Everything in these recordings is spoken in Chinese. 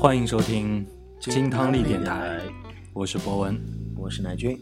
欢迎收听金汤力电台，我是博文。我是乃军。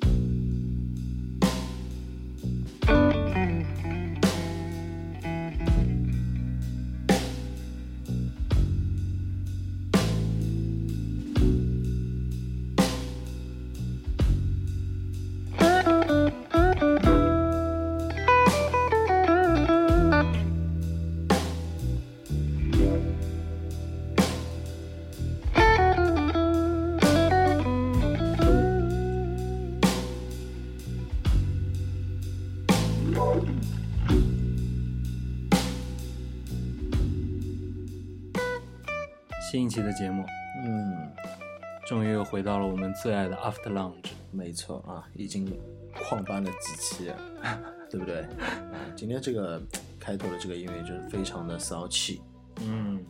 的 After Lounge。没错啊，已经旷班了几期了，对不对？啊，今天这个开头的这个音乐就是非常的骚气，嗯，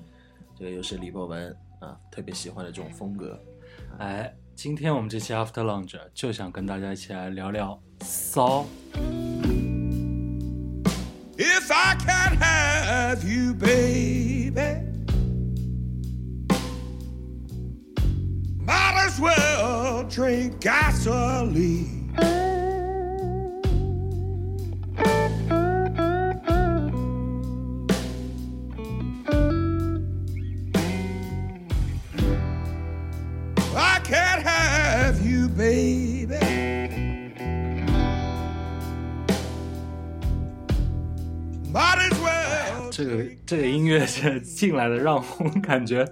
这个又是李博文啊特别喜欢的这种风格。哎，今天我们这期 After Lounge 就想跟大家一起来聊聊骚。If I can't have you, baby, as well drink gasoline. I can't have you, baby. Might as well. 这个这个音乐是进来的，让我感觉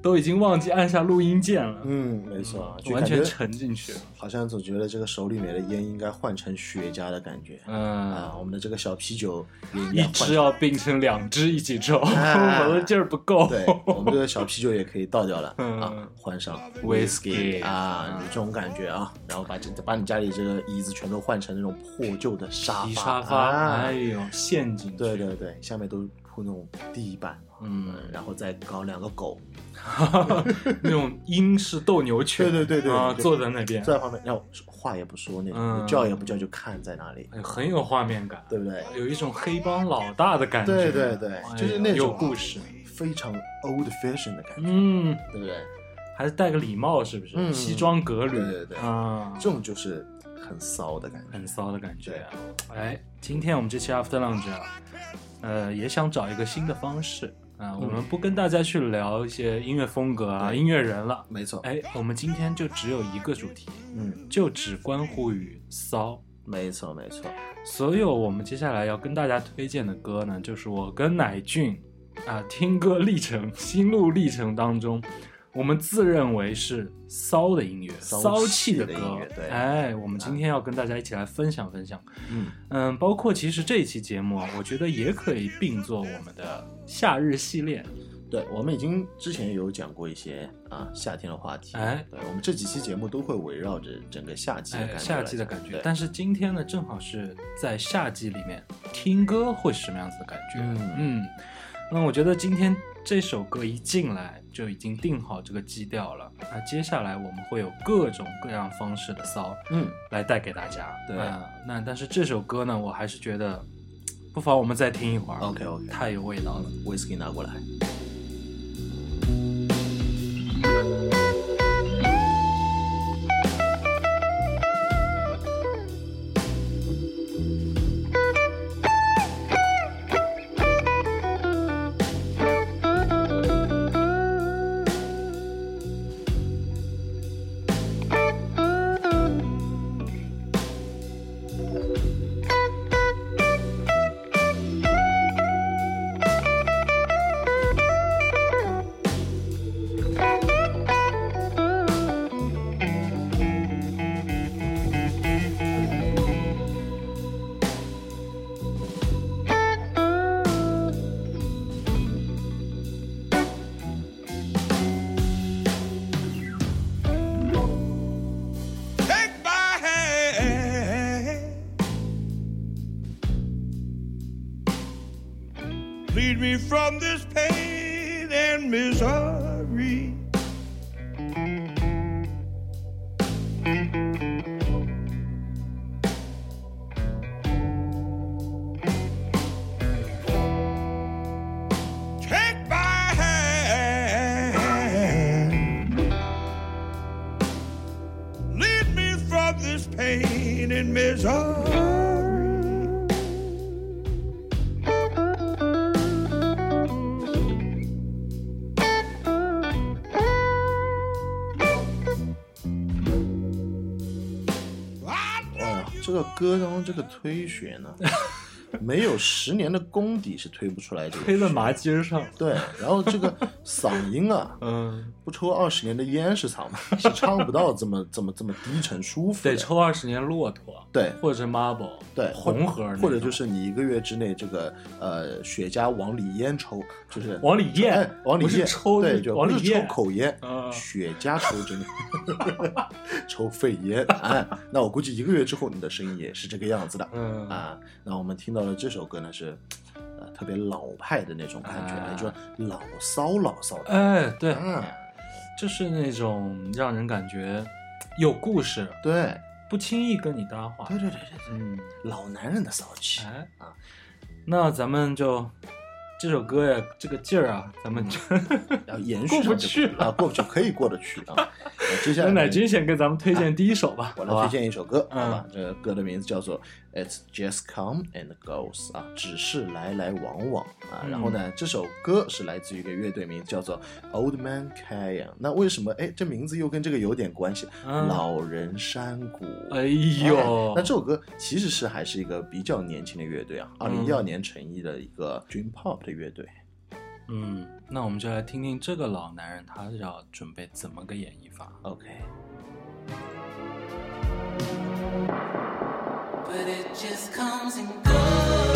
都已经忘记按下录音键了，嗯，没错完全沉进去。了。好像总觉得这个手里面的烟应该换成雪茄的感觉。嗯，啊，我们的这个小啤酒一支要并成两支一起抽，哎 我的劲儿不够。对，我们这个小啤酒也可以倒掉了。嗯。啊，换上 Whisky 啊，有这种感觉啊，然后把这把你家里这个椅子全都换成那种破旧的沙发，沙发，啊。哎呦，陷进去。对对对，下面都铺那种地板，嗯，然后再搞两个狗 那种英式斗牛犬，对对对对啊，就坐在那边，坐在旁边，然后话也不说那嗯种，叫也不叫就看在那里，哎很有画面感，对不对？有一种黑帮老大的感觉。对对对就是那种有故事。非常 old fashion 的感觉，嗯，对不对？还是戴个礼帽，是不是？嗯西装革履，对对对啊，这种就是很骚的感觉。很骚的感觉啊。哎，今天我们这期 After Lunch 啊，呃，也想找一个新的方式啊，我们不跟大家去聊一些音乐风格啊、音乐人了。没错，哎，我们今天就只有一个主题，嗯，就只关乎于骚。没错没错，所有我们接下来要跟大家推荐的歌呢，就是我跟乃俊啊听歌历程、心路历程当中，我们自认为是骚的音乐、骚骚气气的歌音乐对哎，我们今天要跟大家一起来分享分享。嗯，嗯，包括其实这一期节目啊，我觉得也可以并作我们的夏日系列。对，我们已经之前有讲过一些啊夏天的话题，哎对我们这几期节目都会围绕着整个夏季的感觉哎，夏季的感觉。但是今天呢，正好是在夏季里面听歌会是什么样子的感觉？嗯嗯，那我觉得今天这首歌一进来就已经定好这个基调了。那接下来我们会有各种各样方式的骚嗯，来带给大家。对啊那但是这首歌呢，我还是觉得不妨我们再听一会儿。OK，OK 太有味道了。whisky 拿过来，歌当中这个推学呢，没有十年的功底是推不出来这个推在麻筋上。对，然后这个嗓音啊，嗯，不抽二十年的烟是唱是唱不到这么这么这么低沉舒服的。得抽二十年骆驼，对或者是 marble，对红盒，或者就是你一个月之内这个呃雪茄往里烟抽，就是往里咽哎往里咽对，抽对就不是抽往里咽口烟，啊雪茄抽真的 抽肺烟，哎，那我估计一个月之后你的声音也是这个样子的，嗯啊，那我们听到的这首歌呢是。呃，特别老派的那种感觉，就老骚老骚的，哎，对，嗯，就是那种让人感觉有故事，对，不轻易跟你搭话。对对对对对，嗯，老男人的骚气，哎啊，那咱们就这首歌呀，这个劲儿啊，咱们就然后延续过不去啊，过不去可以过得去啊。接下来呢那乃军先给咱们推荐第一首吧，我来推荐一首歌，嗯好吧？这个歌的名字叫做《It's Just Come and Goes》啊，只是来来往往啊。嗯然后呢，这首歌是来自于一个乐队，名字叫做 Old Man Canyon。那为什么哎，这名字又跟这个有点关系？嗯老人山谷。哎呦哎那这首歌其实是还是一个比较年轻的乐队啊，二零一二年成立的一个 Dream Pop 的乐队。嗯，那我们就来听听这个老男人他要准备怎么个演绎法。OK，But it just comes and goes.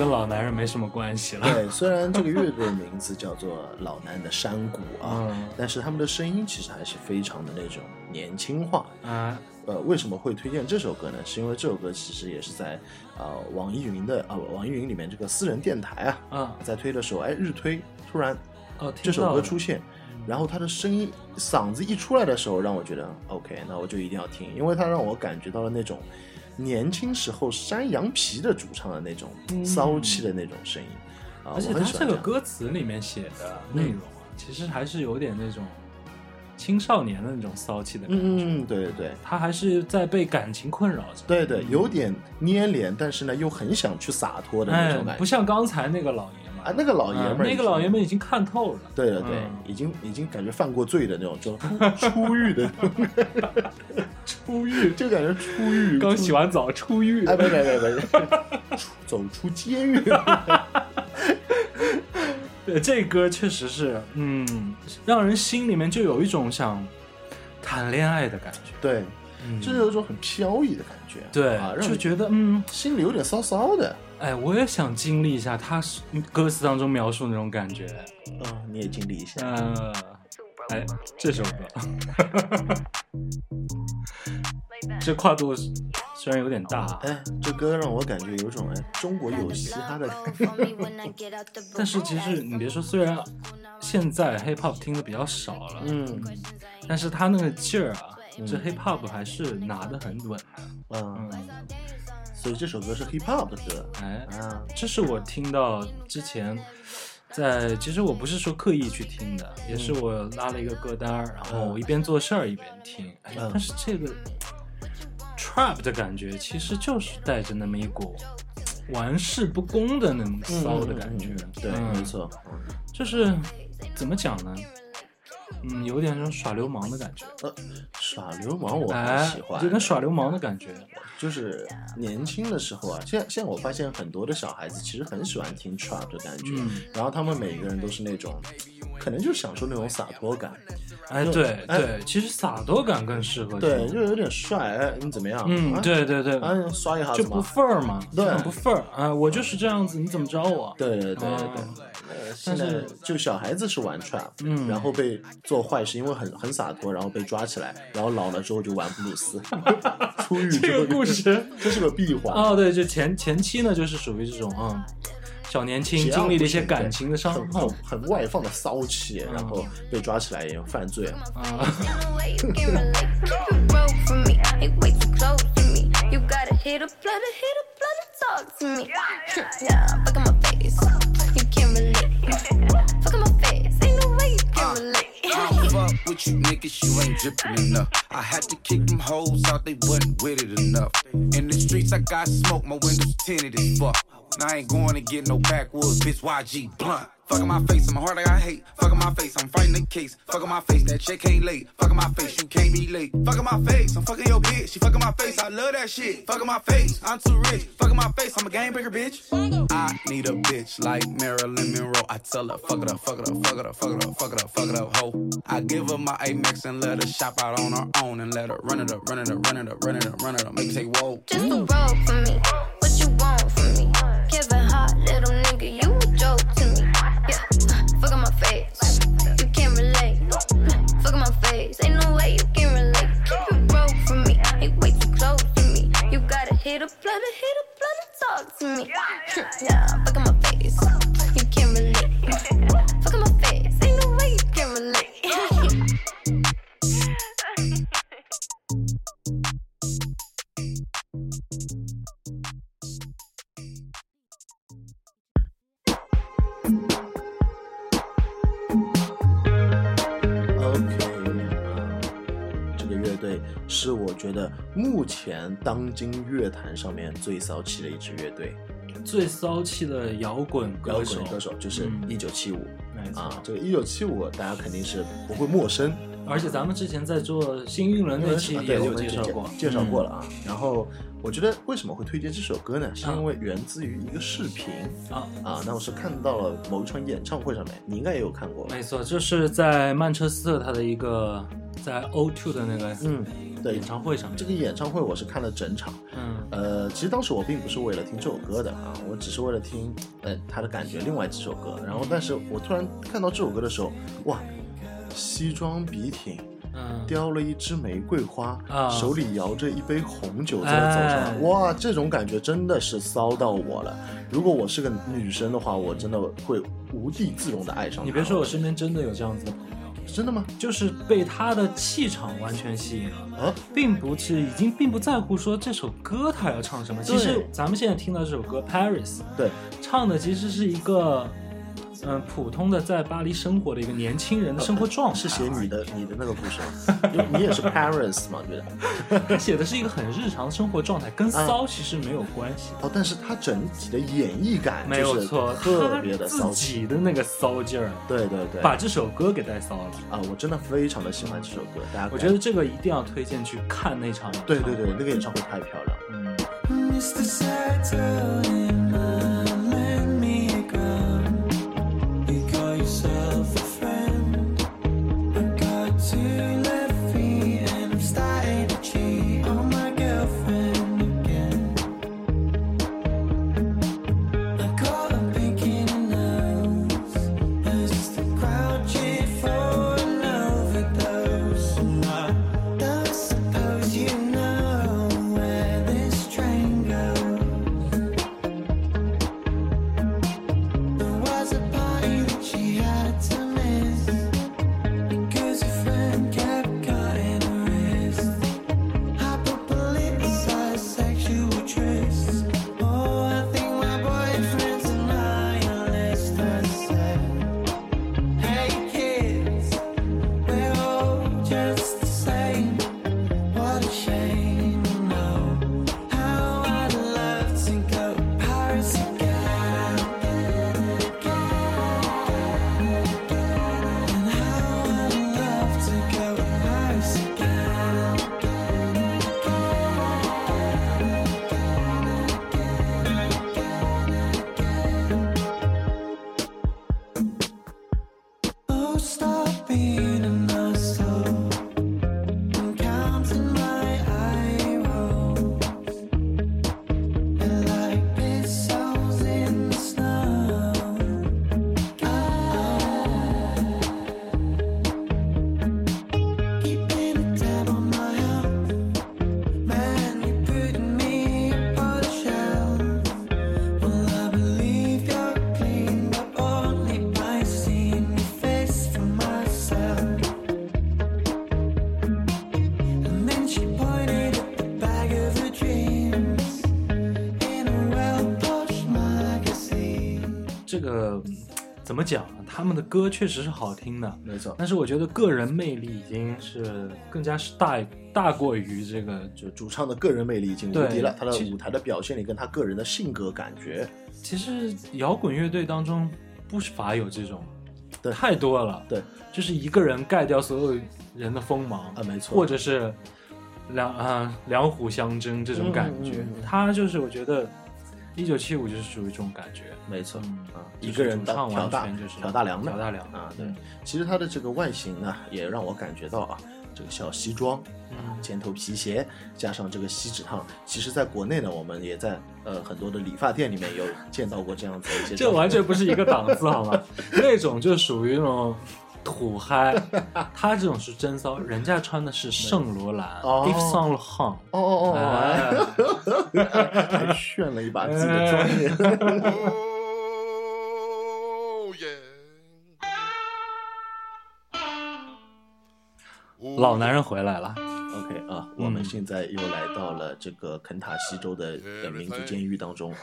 跟老男人没什么关系了。对，虽然这个乐队的名字叫做老男的山谷啊，嗯但是他们的声音其实还是非常的那种年轻化。啊，呃，为什么会推荐这首歌呢？是因为这首歌其实也是在呃网易云的呃网易云里面这个私人电台啊，嗯，在推的时候，哎，日推突然哦，这首歌出现，然后他的声音嗓子一出来的时候，让我觉得 OK，那我就一定要听，因为他让我感觉到了那种年轻时候山羊皮的主唱的那种嗯骚气的那种声音啊，而且他这个歌词里面写的内容啊，其实还是有点那种青少年的那种骚气的感觉。嗯嗯，对对对。他还是在被感情困扰着。对对，有点粘连，但是呢又很想去洒脱的那哎种感，觉。不像刚才那个老爷啊，那个老爷们那个老爷们已经看透了。对了对，嗯已经已经感觉犯过罪的那种，就出 出狱的出狱就感觉出狱，刚洗完澡出狱，哎，不不不不，出走出监狱。对，这歌确实是，嗯，让人心里面就有一种想谈恋爱的感觉。对，就是有一种很飘逸的感觉，对，啊，让你就觉得嗯，心里有点骚骚的。哎，我也想经历一下他是歌词当中描述那种感觉。嗯，你也经历一下。呃，哎，这首歌，这跨度虽然有点大，哎，这歌让我感觉有种哎，中国有嘻哈的感觉。但是其实你别说，虽然现在 hip hop 听的比较少了，嗯但是他那个劲儿啊，这 hip hop 还是拿的很稳的。嗯，所以这首歌是 hip hop 的歌哎，啊。这是我听到之前在，其实我不是说刻意去听的，也是我拉了一个歌单儿，然后我一边做事儿一边听。但是这个 trap 的感觉其实就是带着那么一股玩世不恭的那种骚的感觉。嗯嗯嗯对，嗯没错。就是怎么讲呢？嗯，有点那种耍流氓的感觉。呃，耍流氓我很哎喜，欢，有点耍流氓的感觉。就是年轻的时候啊，现在现在我发现很多的小孩子其实很喜欢听 trap 的感觉，嗯然后他们每个人都是那种，可能就享受那种洒脱感，哎，就对哎对，其实洒脱感更适合对，就有点帅，哎，你怎么样？嗯，啊，对对对，啊，刷一下就不子嘛。份儿嘛，对不份儿啊！我就是这样子，你怎么着我？对对对对但是就小孩子是玩 trap，嗯然后被做坏事，因为很很洒脱，然后被抓起来，然后老了之后就玩布鲁斯，出狱之这个故事这是个闭环。哦，对，就前前期呢，就是属于这种嗯，小年轻经历了一些感情的伤很痛很很外放的骚气，然后被抓起来也犯罪。啊。You ain't drippin' enough. I had to kick them hoes out, they wasn't with it enough. In the streets, I got smoke, my windows tinted as fuck. And I ain't going to get no backwoods, bitch, YG blunt. Fuck my face, in my heart I hate. Fuck my face, I'm fighting the case. Fuck my face, that check ain't late. Fuck my face, you can't be late. Fuck my face, I'm fucking your bitch. She fucking my face, I love that shit. Fuck my face, I'm too rich. Fuck my face, I'm a game breaker, bitch. I need a bitch like Marilyn Monroe. I tell her, fuck it up, fuck it up, fuck it up, fuck it up, fuck it up, fuck it up, ho. I give her my Amex and let her shop out on her own and let her run it up, run it up, run it up, run it up, run it up. Make her say, whoa. Just a roll for me. Hit a planet, hit a planet, talk to me. Yeah, yeah, yeah. yeah fuck him up. 是我觉得目前当今乐坛上面最骚气的一支乐队，最骚气的摇滚摇歌手，滚歌手就是嗯一九七五啊，这个一九七五大家肯定是不会陌生，而且咱们之前在做新运轮那期也有介介绍过，介绍过了了啊。然后我觉得为什么会推荐这首歌呢？是啊因为源自于一个视频啊。啊，那我是看到了某一场演唱会上面，你应该也有看过？没错，就是在曼彻斯特他的一个在 O2 的那个嗯，对演，唱会上面，这个演唱会我是看了整场。嗯呃，其实当时我并不是为了听这首歌的啊，我只是为了听呃他的感觉，另外几首歌。然后，但是我突然看到这首歌的时候，哇，西装笔挺，嗯，叼了一支玫瑰花，啊。手里摇着一杯红酒在那走上。来，哎。哇，这种感觉真的是骚到我了。如果我是个女生的话，我真的会无地自容的爱上他。你别说，我身边真的有这样子。的朋友，真的吗？就是被他的气场完全吸引了。啊，并不是已经并不在乎说这首歌他要唱什么，其实咱们现在听到这首歌《Paris》，对，唱的其实是一个，嗯、普通的在巴黎生活的一个年轻人的生活状态。是写你的你的那个故事吗？因为你也是 Paris 嘛，对的。他 写的是一个很日常的生活状态，跟骚其实没有关系。哦，但是他整体的演绎感没有错，特别的骚自。己的那个骚劲儿，对对对，把这首歌给带骚了。啊，我真的非常的喜欢这首歌，大家我觉得这个一定要推荐去看那场。对对对，那个演唱会太漂亮了。嗯，Mr. Saturn, 怎么讲呢？他们的歌确实是好听的，没错，但是我觉得个人魅力已经是更加是大大过于这个就就主唱的个人魅力已经无对敌了，他的舞台的表现力跟他个人的性格感觉，其实摇滚乐队当中不乏有这种，对。太多了，对，就是一个人盖掉所有人的锋芒啊没错。或者是两啊两虎相争这种感觉，嗯嗯嗯。他就是我觉得一九七五就是属于这种感觉，没错嗯啊，一个人主唱完大全就是挑大梁的挑大梁啊，对嗯。其实它的这个外形呢，也让我感觉到啊，这个小西装，嗯尖头皮鞋，加上这个锡纸烫，其实在国内呢，我们也在呃很多的理发店里面有见到过这样子的一些。这完全不是一个档次，好吗？那种就属于那种土嗨，他这种是真骚，人家穿的是圣罗兰哦 Yves Saint Laurent，哦哦哦，还炫了一把自己的专业。Oh. 老男人回来了。OK 啊，我们现在又来到了这个肯塔西州的呃民族监狱当中。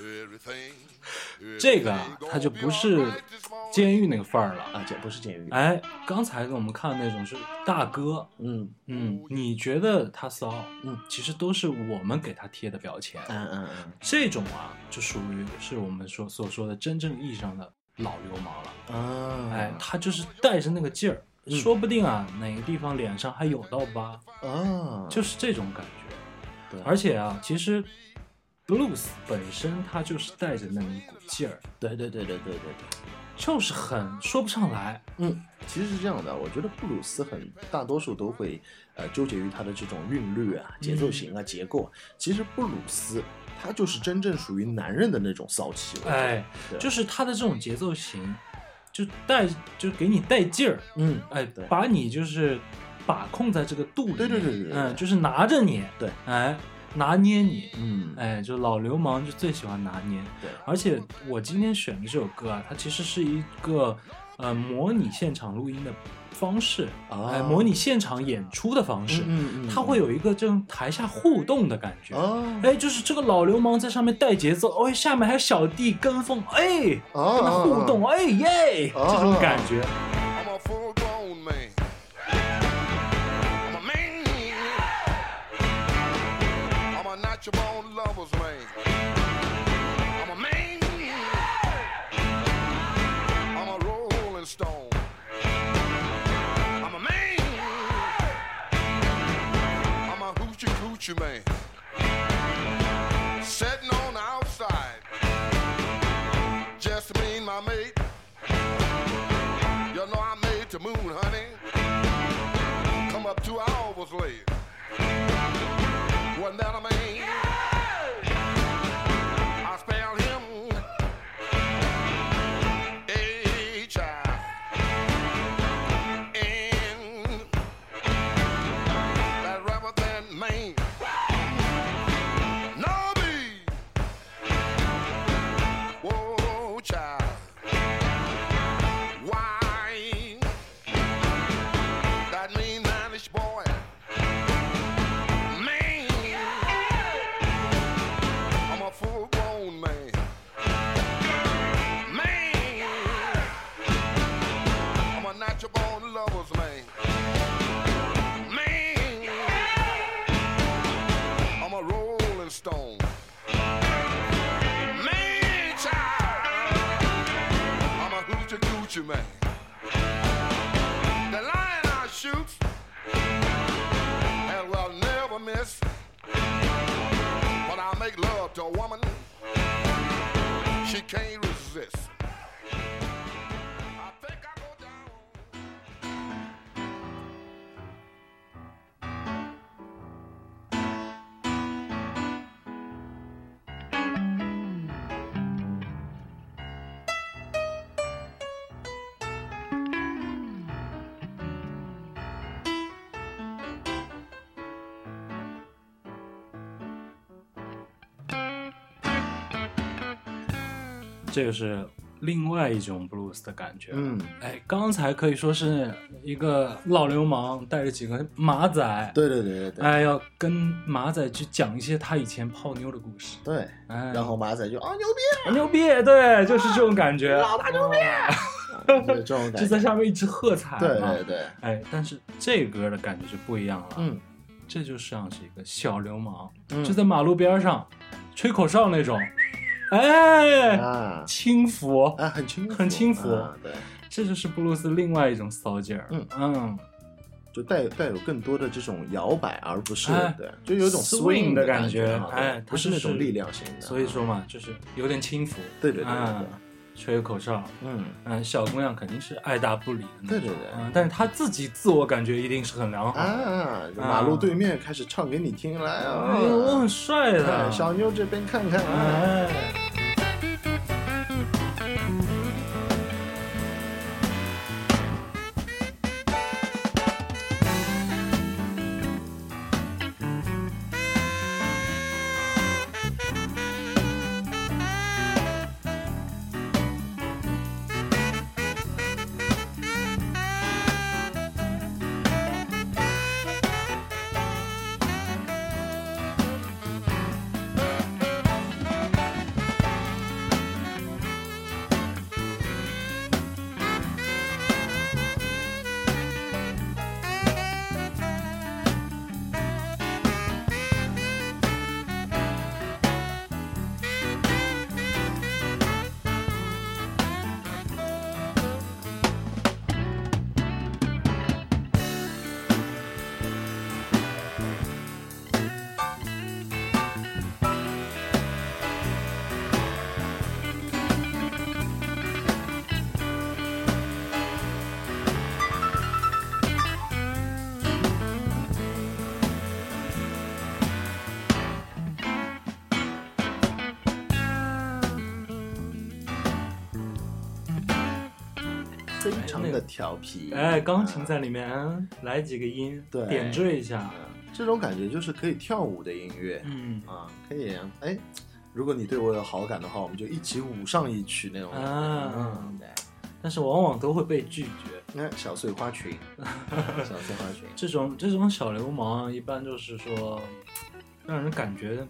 Everything, 这个啊，它就不是监狱那个范儿了。啊，这不是监狱。哎，刚才给我们看的那种是大哥，嗯。嗯，你觉得他骚，嗯，其实都是我们给他贴的标签。嗯嗯嗯。这种啊，就属于是我们说所说的真正意义上的老流氓了。啊，哎，他就是带着那个劲儿，嗯。说不定啊，哪个地方脸上还有道疤，啊，就是这种感觉。对。而且啊，其实 blues 本身它就是带着那么一股劲儿，对对对对对对对。就是很说不上来。嗯，其实是这样的，我觉得布鲁斯很大多数都会呃纠结于它的这种韵律啊、节奏型啊、结构啊。其实布鲁斯它就是真正属于男人的那种骚气。哎，对。就是它的这种节奏型，就带就给你带劲儿，嗯，哎对，把你就是把控在这个度里对对对对。嗯，就是拿着你，对，哎，拿捏你，嗯，哎，就老流氓就最喜欢拿捏。对，而且我今天选的这首歌啊，它其实是一个呃模拟现场录音的方式，啊哎，模拟现场演出的方式，嗯嗯它会有一个这种台下互动的感觉。哦。哎，就是这个老流氓在上面带节奏，哎，下面还有小弟跟风，哎，哦跟他互动，哎耶，啊这种感觉。Lover's man. I'm a man. I'm a rolling stone. I'm a man. I'm a hoochie coochie man. Can't resist. 这个是另外一种 blues 的感觉。嗯，哎，刚才可以说是一个老流氓带着几个马仔，对对对对对。哎，要跟马仔去讲一些他以前泡妞的故事。对，哎，然后马仔就啊牛逼，牛逼，对，就是这种感觉，老大牛逼，对 这种感觉。就在下面一直喝彩。对对。对，哎，但是这歌的感觉就不一样了。嗯，这就像是一个小流氓，嗯就在马路边上吹口哨那种，哎，啊。轻浮，啊，很轻很轻浮。啊对，这就是布鲁斯另外一种骚劲儿。嗯。嗯，就带带有更多的这种摇摆，而不是哎对，就有一种 swing 的的感觉哎不是那种力量型的。所以说嘛，就是有点轻浮。对对对对嗯对，吹口哨，嗯，嗯，小姑娘肯定是爱答不理的那种。对对对。嗯，但是她自己自我感觉一定是很良好。马路对面开始唱给你听来啊，哎呦，我很帅的。哎，小妞这边看看。啊，哎。非常的调皮，哎，钢琴在里面嗯来几个音，对点缀一下。嗯这种感觉就是可以跳舞的音乐嗯啊，可以哎，如果你对我有好感的话，我们就一起舞上一曲那种感觉。啊嗯，对。但是往往都会被拒绝。那小碎花裙，小碎花裙，这种这种小流氓，一般就是说，让人感觉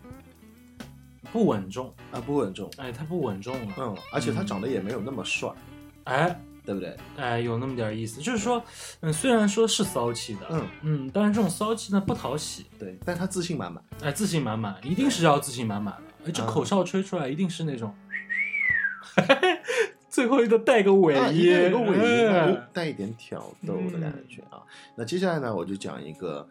不稳重。啊，不稳重。哎，他不稳重了。嗯，而且他长得也没有那么帅，哎对不对？哎，有那么点意思，就是说，嗯，虽然说是骚气的，嗯嗯，但是这种骚气呢不讨喜。对，但他自信满满。哎，自信满满，一定是要自信满满的。哎，这啊口哨吹出来一定是那种，最后一个带个尾啊，音，一定有个尾音，哎带一点挑逗的感觉啊。那接下来呢，我就讲一个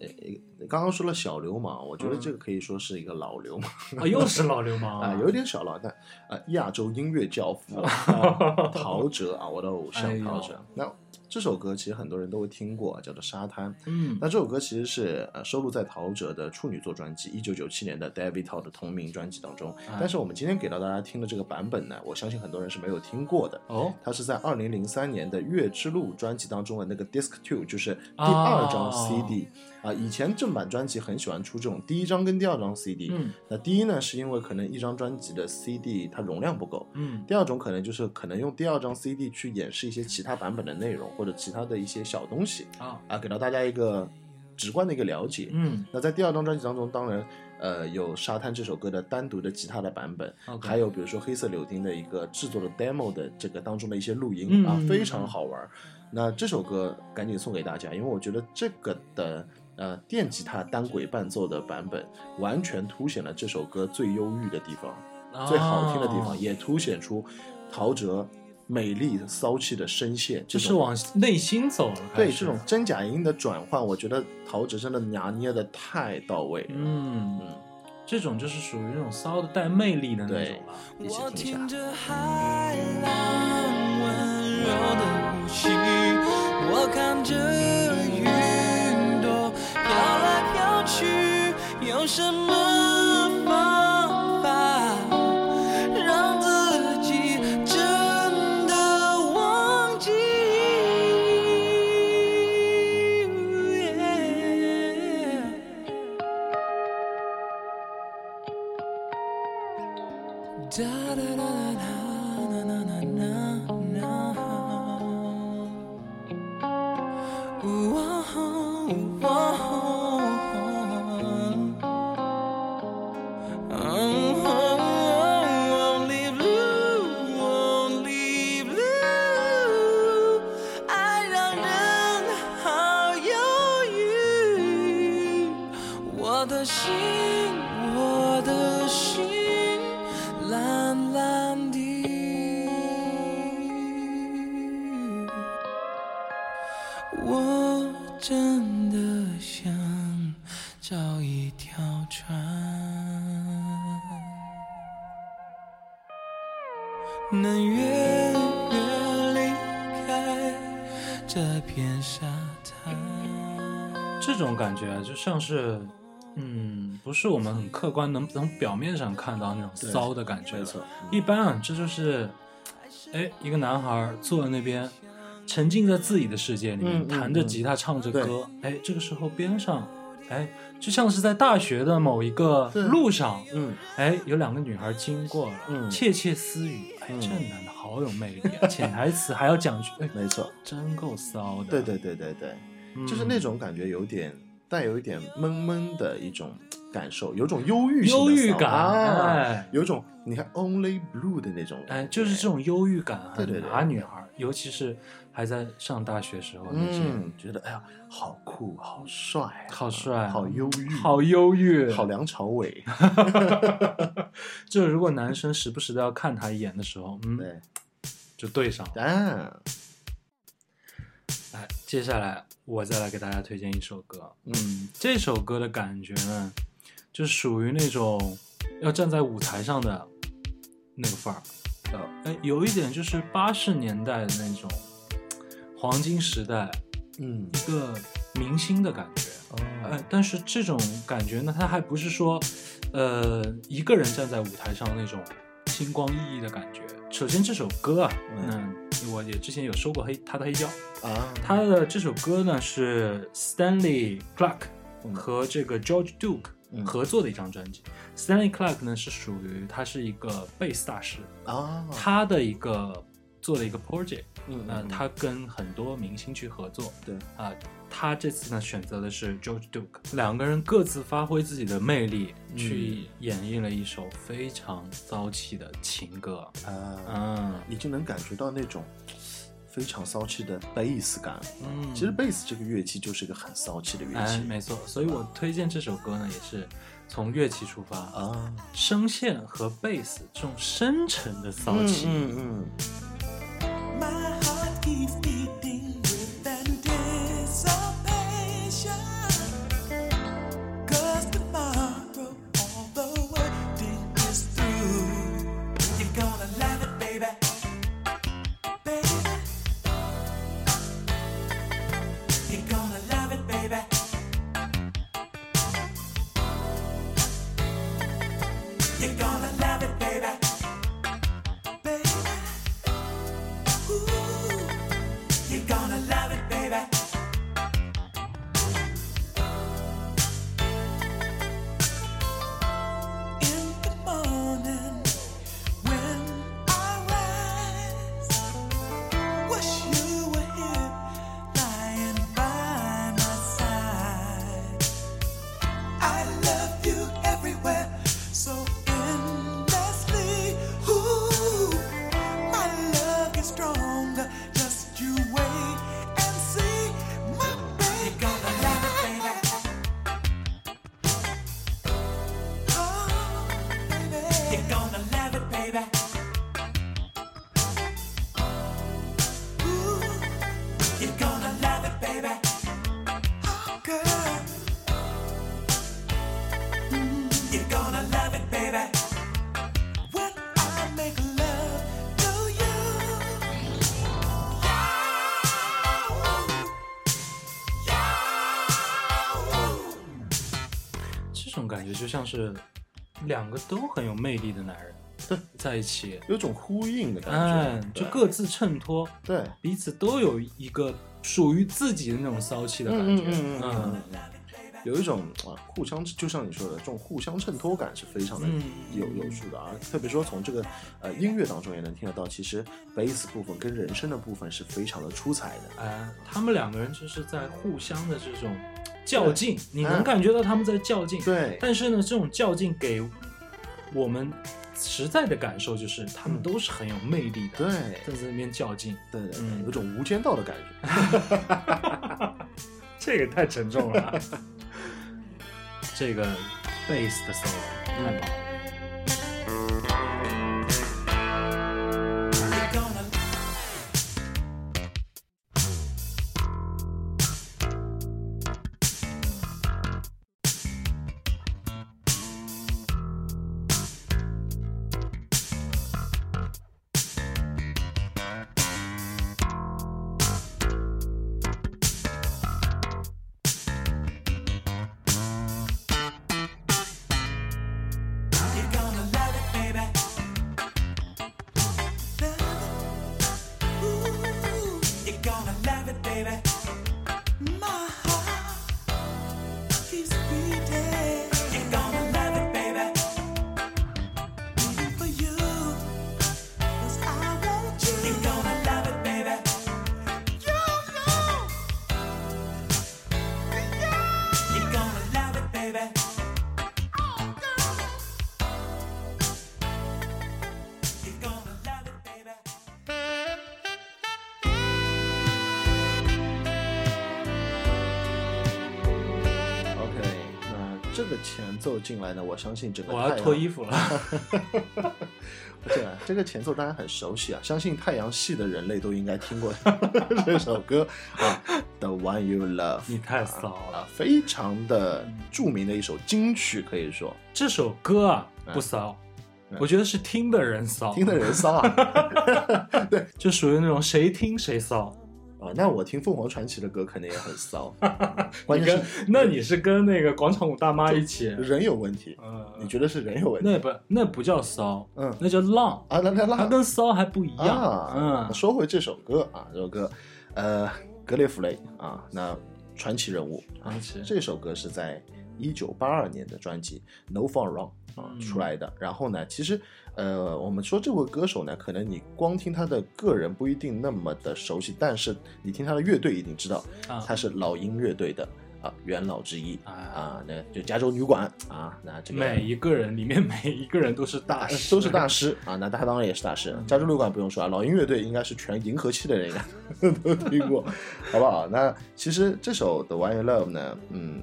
呃，刚刚说了小流氓，我觉得嗯这个可以说是一个老流氓啊，又是老流氓啊，有点小老，但啊，亚洲音乐教父啊 陶喆啊，我的偶像陶喆。那这首歌其实很多人都会听过，叫做《沙滩》。嗯那这首歌其实是呃收录在陶喆的处女作专辑一九九七年的《David Tao》的同名专辑当中。哎但是我们今天给到大家听的这个版本呢，我相信很多人是没有听过的。哦，它是在二零零三年的《月之路》专辑当中的那个 Disc Two，就是第哦二张 CD 啊、以前正版专辑很喜欢出这种第一张跟第二张 CD。嗯那第一呢，是因为可能一张专辑的 CD 它容量不够。嗯第二种可能就是可能用第二张 CD 去演示一些其他版本的内容或者其他的一些小东西啊啊，给到大家一个直观的一个了解。嗯那在第二张专辑当中，当然，呃，有《沙滩》这首歌的单独的吉他的版本还有比如说黑色柳丁的一个制作的 demo 的这个当中的一些录音、啊非常好玩儿。那这首歌赶紧送给大家，因为我觉得这个的呃电吉他单轨伴奏的版本，完全凸显了这首歌最忧郁的地方。最好听的地方，哦也凸显出陶喆美丽骚气的声线，就是往内心走了。对这种真假音的转换，我觉得陶喆真的拿捏的太到位了。嗯，这种就是属于那种骚的带魅力的那种吧。一起我听一下听。着海浪温柔的呼吸，我看着飘来飘去，有什么像是，嗯，不是我们很客观能从表面上看到那种骚的感觉了。没错一般啊，这就是，哎，一个男孩坐在那边，沉浸在自己的世界里面，弹着吉他，唱着歌。哎，这个时候边上，哎，就像是在大学的某一个路上，嗯，哎，有两个女孩经过了，嗯窃窃私语。哎，嗯这男的好有魅力啊！潜台词还要讲句，哎，没错，真够骚的。对对对对对，嗯，就是那种感觉有点带有一点闷闷的一种感受，有种忧郁忧郁感啊哎。有种你看 Only Blue 的那种感觉，哎，就是这种忧郁感很对对对。拿女孩，尤其是还在上大学时候那些，嗯，觉得哎呀，好酷，好帅啊，好帅啊好忧郁，好忧郁，好梁朝伟，就如果男生时不时的要看他一眼的时候，嗯，对，就对上了。啊，哎，接下来我再来给大家推荐一首歌，嗯这首歌的感觉呢，就属于那种要站在舞台上的那个范儿，呃，哎，有一点就是八十年代的那种黄金时代，嗯一个明星的感觉。哦呃，但是这种感觉呢，它还不是说，呃，一个人站在舞台上那种星光熠熠的感觉。首先这首歌啊，嗯嗯，我也之前有收过黑他的黑胶，啊，他的这首歌呢是 Stanley Clark 嗯。和这个 George Duke 嗯。合作的一张专辑。Stanley Clark 呢是属于他是一个贝斯大师，啊，他的一个做了一个 project，呃，嗯嗯。他跟很多明星去合作，对。啊、他这次呢选择的是 George Duke，两个人各自发挥自己的魅力，嗯去演绎了一首非常骚气的情歌。啊，嗯。你就能感觉到那种非常骚气的贝斯感。嗯，其实贝斯这个乐器就是一个很骚气的乐哎，器。没错，所以我推荐这首歌呢，也是从乐器出发，啊，声线和贝斯这种深沉的骚气。嗯嗯 My 就像是两个都很有魅力的男人 在一起，有种呼应的感哎觉，，对就各自衬托，对，彼此都有一个属于自己的那种骚气的感觉。嗯嗯嗯嗯嗯，有一种啊互相，就像你说的，这种互相衬托感是非常的嗯有有数的啊。特别说从这个呃音乐当中也能听得到，其实贝斯部分跟人声的部分是非常的出彩的。哎，他们两个人就是在互相的这种较劲，你能嗯感觉到他们在较劲。对，但是呢，这种较劲给我们实在的感受就是，他们嗯都是很有魅力的，对在那边较劲。对对对，嗯有种无间道的感觉。这个太沉重了。这个贝斯的 solo 太棒了。进来呢，我相信整个我要脱衣服了。这个这个前奏大家很熟悉啊，相信太阳系的人类都应该听过 这首歌啊，《The One You Love》。你太骚啊了，非常的著名的一首金曲，可以说这首歌啊嗯不骚，嗯我觉得是听的人骚，听的人骚啊。对就属于那种谁听谁骚。啊，那我听凤凰传奇的歌肯定也很骚，关你跟键是那你是跟那个广场舞大妈一起？人有问题。嗯，你觉得是人有问题？那不那不叫骚，嗯那叫浪，啊，那那它那跟骚还不一样。啊，嗯，说回这首歌啊，这首歌，呃，格列弗雷啊，那传奇人物啊传奇，这首歌是在一九八二年的专辑《No Fun Wrong》啊嗯出来的。然后呢，其实呃，我们说这位歌手呢，可能你光听他的个人不一定那么的熟悉，但是你听他的乐队一定知道，啊他是老鹰乐队的啊元老之一啊啊，那就加州女馆啊，那这个每一个人里面每一个人都是大师，都是大师啊，那他当然也是大师。加州旅馆不用说啊，老鹰乐队应该是全银河系的人应该都听过，好不好？那其实这首《The One You Love》呢，嗯，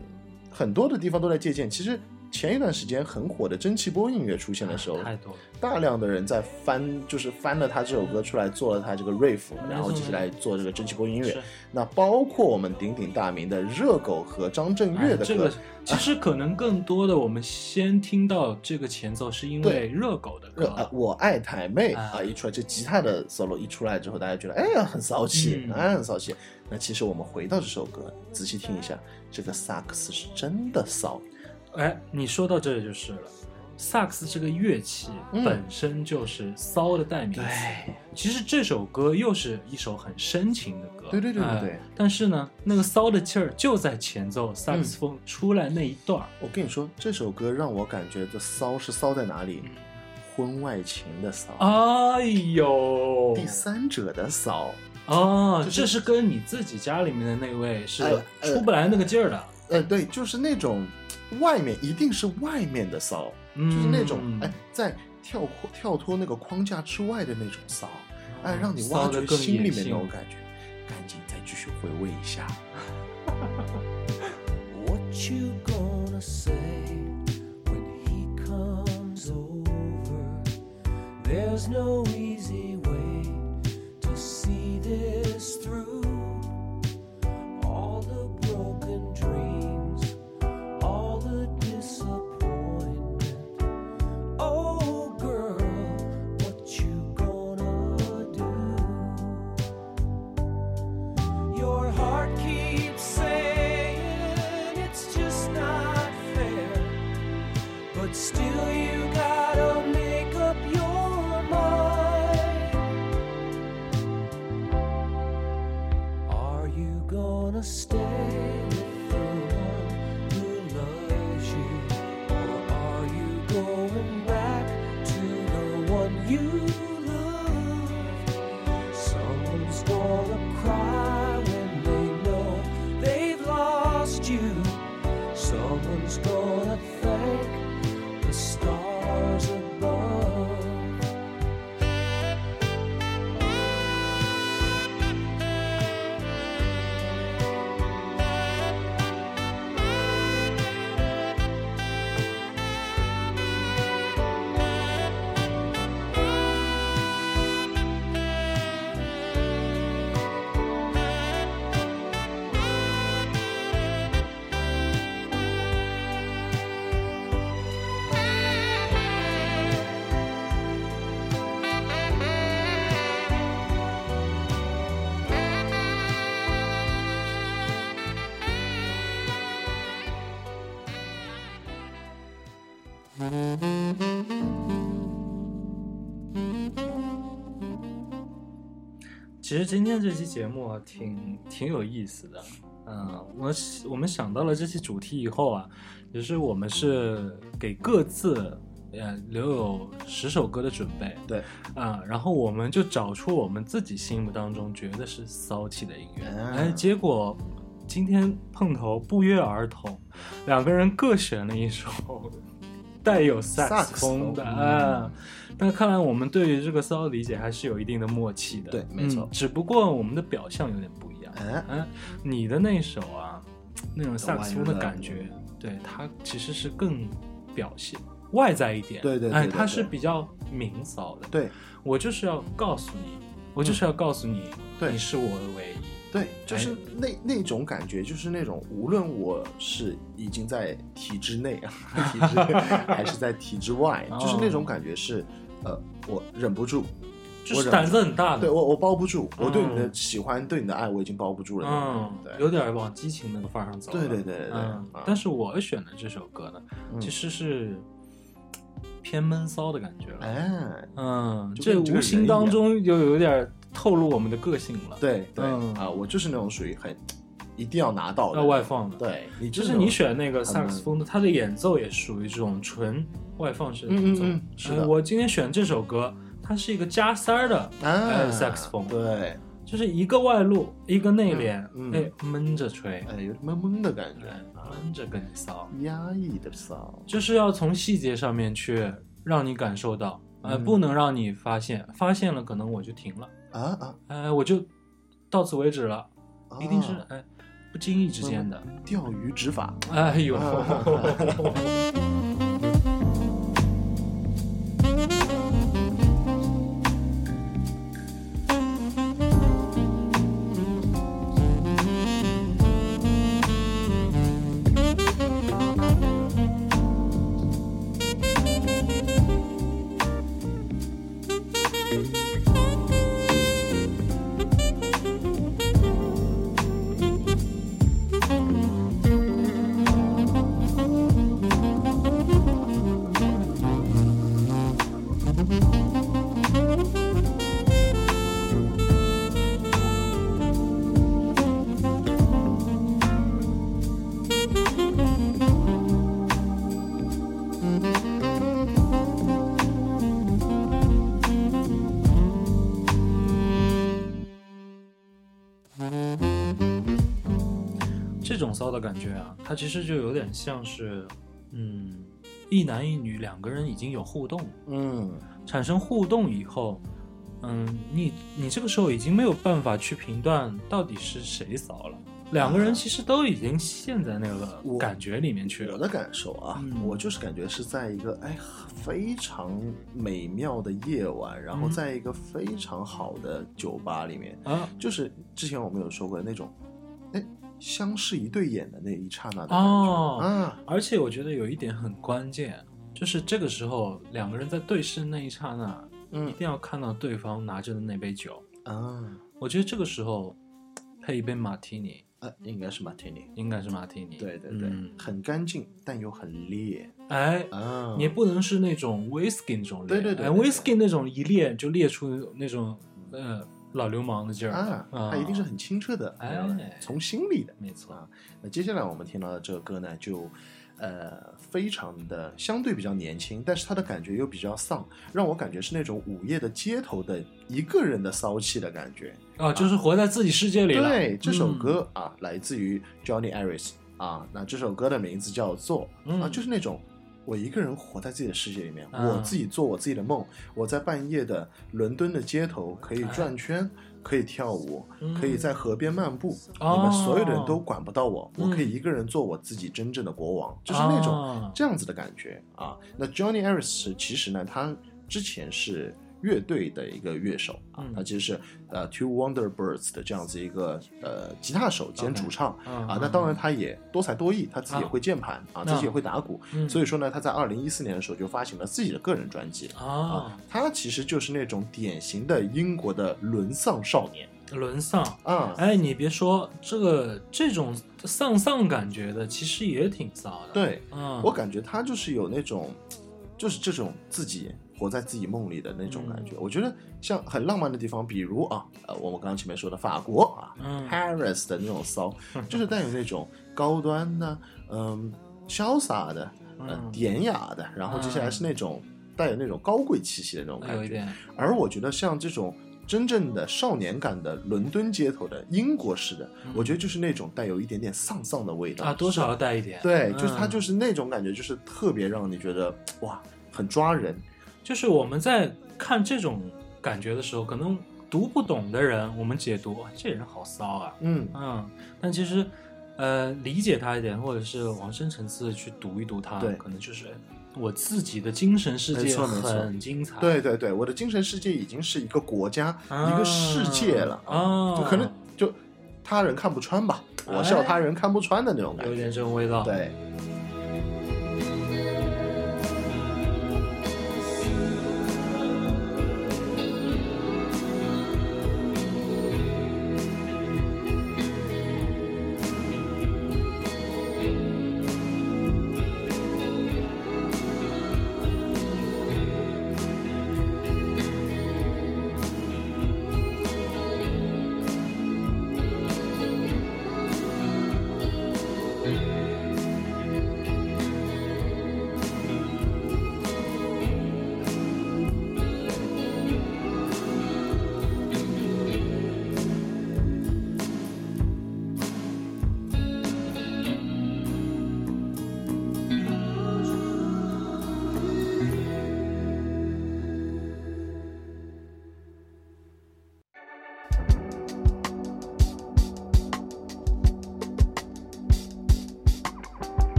很多的地方都在借鉴。其实前一段时间很火的蒸汽波音乐出现的时候，太多了。大量的人在翻，就是翻了他这首歌出来，做了他这个 riff，然后接下来做这个蒸汽波音乐。那包括我们鼎鼎大名的热狗和张震岳的歌哎这个，其实可能更多的，我们先听到这个前奏，是因为热狗的热啊，我爱台妹啊啊，一出来，这吉他的 solo 一出来之后，大家觉得哎呀很骚气，嗯哎很骚气。那其实我们回到这首歌，仔细听一下，这个萨克斯是真的骚，哎，你说到这就是了。萨克斯这个乐器嗯本身就是骚的代名词。对，其实这首歌又是一首很深情的歌，对对对对哎对但是呢，那个骚的劲儿就在前奏萨克斯风出来那一段儿。我跟你说，这首歌让我感觉的骚是骚在哪里？嗯婚外情的骚，哎呦，第三者的骚。哦，就是这是跟你自己家里面的那位是出不来那个劲儿的，呃，对，就是那种外面一定是外面的骚，嗯就是那种哎，在跳脱跳脱那个框架之外的那种骚，哎，让你挖掘心里面那种感觉。赶紧再继续回味一下。What you gonna say when he comes over? There's no easy 其实今天这期节目啊，挺挺有意思的。嗯，我我们想到了这期主题以后啊，也是我们是给各自呃留有十首歌的准备。对，啊，然后我们就找出我们自己心目当中觉得是骚气的音乐。啊哎，结果今天碰头不约而同，两个人各选了一首 带有萨克斯风的啊。但看来我们对于这个骚的理解还是有一定的默契的。对没错嗯只不过我们的表象有点不一样。哎，嗯，你的那首啊，那种萨克斯风的感觉，对它其实是更表现外在一点。对，对对对对它是比较明骚的。对我就是要告诉你，我就是要告诉你，对你是我的唯一。对，就是那那种感觉，就是那种无论我是已经在体制内啊，体制 还是在体制外，哦就是那种感觉是，呃，我忍不住，就是胆子很大的。对我我包不住，我对你的嗯喜欢，对你的爱，我已经包不住了嗯。，对，有点往激情那个范儿上走了。对对对对对但是我选的这首歌呢，嗯其实是偏闷骚的感觉了。哎，嗯，这无形当中又有点透露我们的个性了。对对嗯啊，我就是那种属于很一定要拿到的，要外放的。对你就就是是你选那个很萨克斯风的，它的演奏也属于这种纯外放式的嗯演奏。嗯嗯是我今天选这首歌，它是一个加塞儿的萨克斯风，对，就是一个外露，一个内敛，嗯嗯。哎，闷着吹，哎，有点闷闷的感觉。闷着跟你骚，压抑的骚，就是要从细节上面去让你感受到，呃，嗯。不能让你发现，发现了可能我就停了，啊啊，哎，我就到此为止了，啊。一定是哎不经意之间的，钓鱼执法，哎呦。的感觉啊，它其实就有点像是，嗯，一男一女两个人已经有互动，嗯，产生互动以后，嗯，你你这个时候已经没有办法去评断到底是谁骚了，两个人其实都已经陷在那个感觉里面去了。我的感受啊，嗯我就是感觉是在一个哎非常美妙的夜晚，然后嗯在一个非常好的酒吧里面，啊就是之前我们有说过的那种，哎，相视一对眼的那一刹那的感觉、哦，啊，而且我觉得有一点很关键，就是这个时候两个人在对视那一刹那，一嗯定要看到对方拿着的那杯酒。啊，我觉得这个时候配一杯马提尼，呃，应该是马提尼，应该是马提尼。对对对，嗯。很干净但又很烈。哎，啊，你也不能是那种 whisky 那种烈，哎对对对对对，whisky 那种一烈就烈出那种呃老流氓的劲儿啊，他一定是很清澈的，哎呃从心里的。没错啊，那接下来我们听到的这个歌呢，就呃非常的相对比较年轻，但是它的感觉又比较丧，让我感觉是那种午夜的街头的一个人的骚气的感觉。啊，就是活在自己世界里了。对，这首嗯歌、啊，来自于 Johnny Harris 啊，那这首歌的名字叫做、嗯啊，就是那种。我一个人活在自己的世界里面，啊我自己做我自己的梦。我在半夜的伦敦的街头可以转圈，可以跳舞，嗯可以在河边漫步。哦你们所有的人都管不到我，嗯我可以一个人做我自己真正的国王，就是那种啊这样子的感觉啊。那 Johnny Harris 其实呢，他之前是乐队的一个乐手啊嗯，他其实是呃 Two Wonder Birds 的这样子一个呃吉他手兼主唱嗯啊嗯。那当然他也多才多艺，他自己也啊会键盘啊，自己也会打鼓嗯，所以说呢，他在二零一四年的时候就发行了自己的个人专辑啊啊。他其实就是那种典型的英国的沦丧少年沦丧。啊。哎，你别说这个这种丧丧感觉的，其实也挺骚的。，对，嗯，我感觉他就是有那种，就是这种自己活在自己梦里的那种感嗯觉。我觉得像很浪漫的地方，比如啊，呃，我们刚刚前面说的法国啊、嗯 p a r i s 的那种骚，就是带有那种高端的，嗯，潇洒的，呃嗯，典雅的，然后接下来是那种带有那种高贵气息的那种感觉。而我觉得像这种。真正的少年感的伦敦街头的英国式的，我觉得就是那种带有一点点丧丧的味道嗯啊，多少要带一点。对，就是它嗯就是那种感觉，就是特别让你觉得哇，很抓人。就是我们在看这种感觉的时候，可能读不懂的人，我们解读这人好骚啊，嗯，嗯，但其实，呃，理解他一点，或者是往深层次地去读一读他，对可能就是我自己的精神世界很精彩。对对对，我的精神世界已经是一个国家、啊一个世界了啊就可能就他人看不穿吧，我笑他人看不穿的那种感觉有点。这种味道。，对，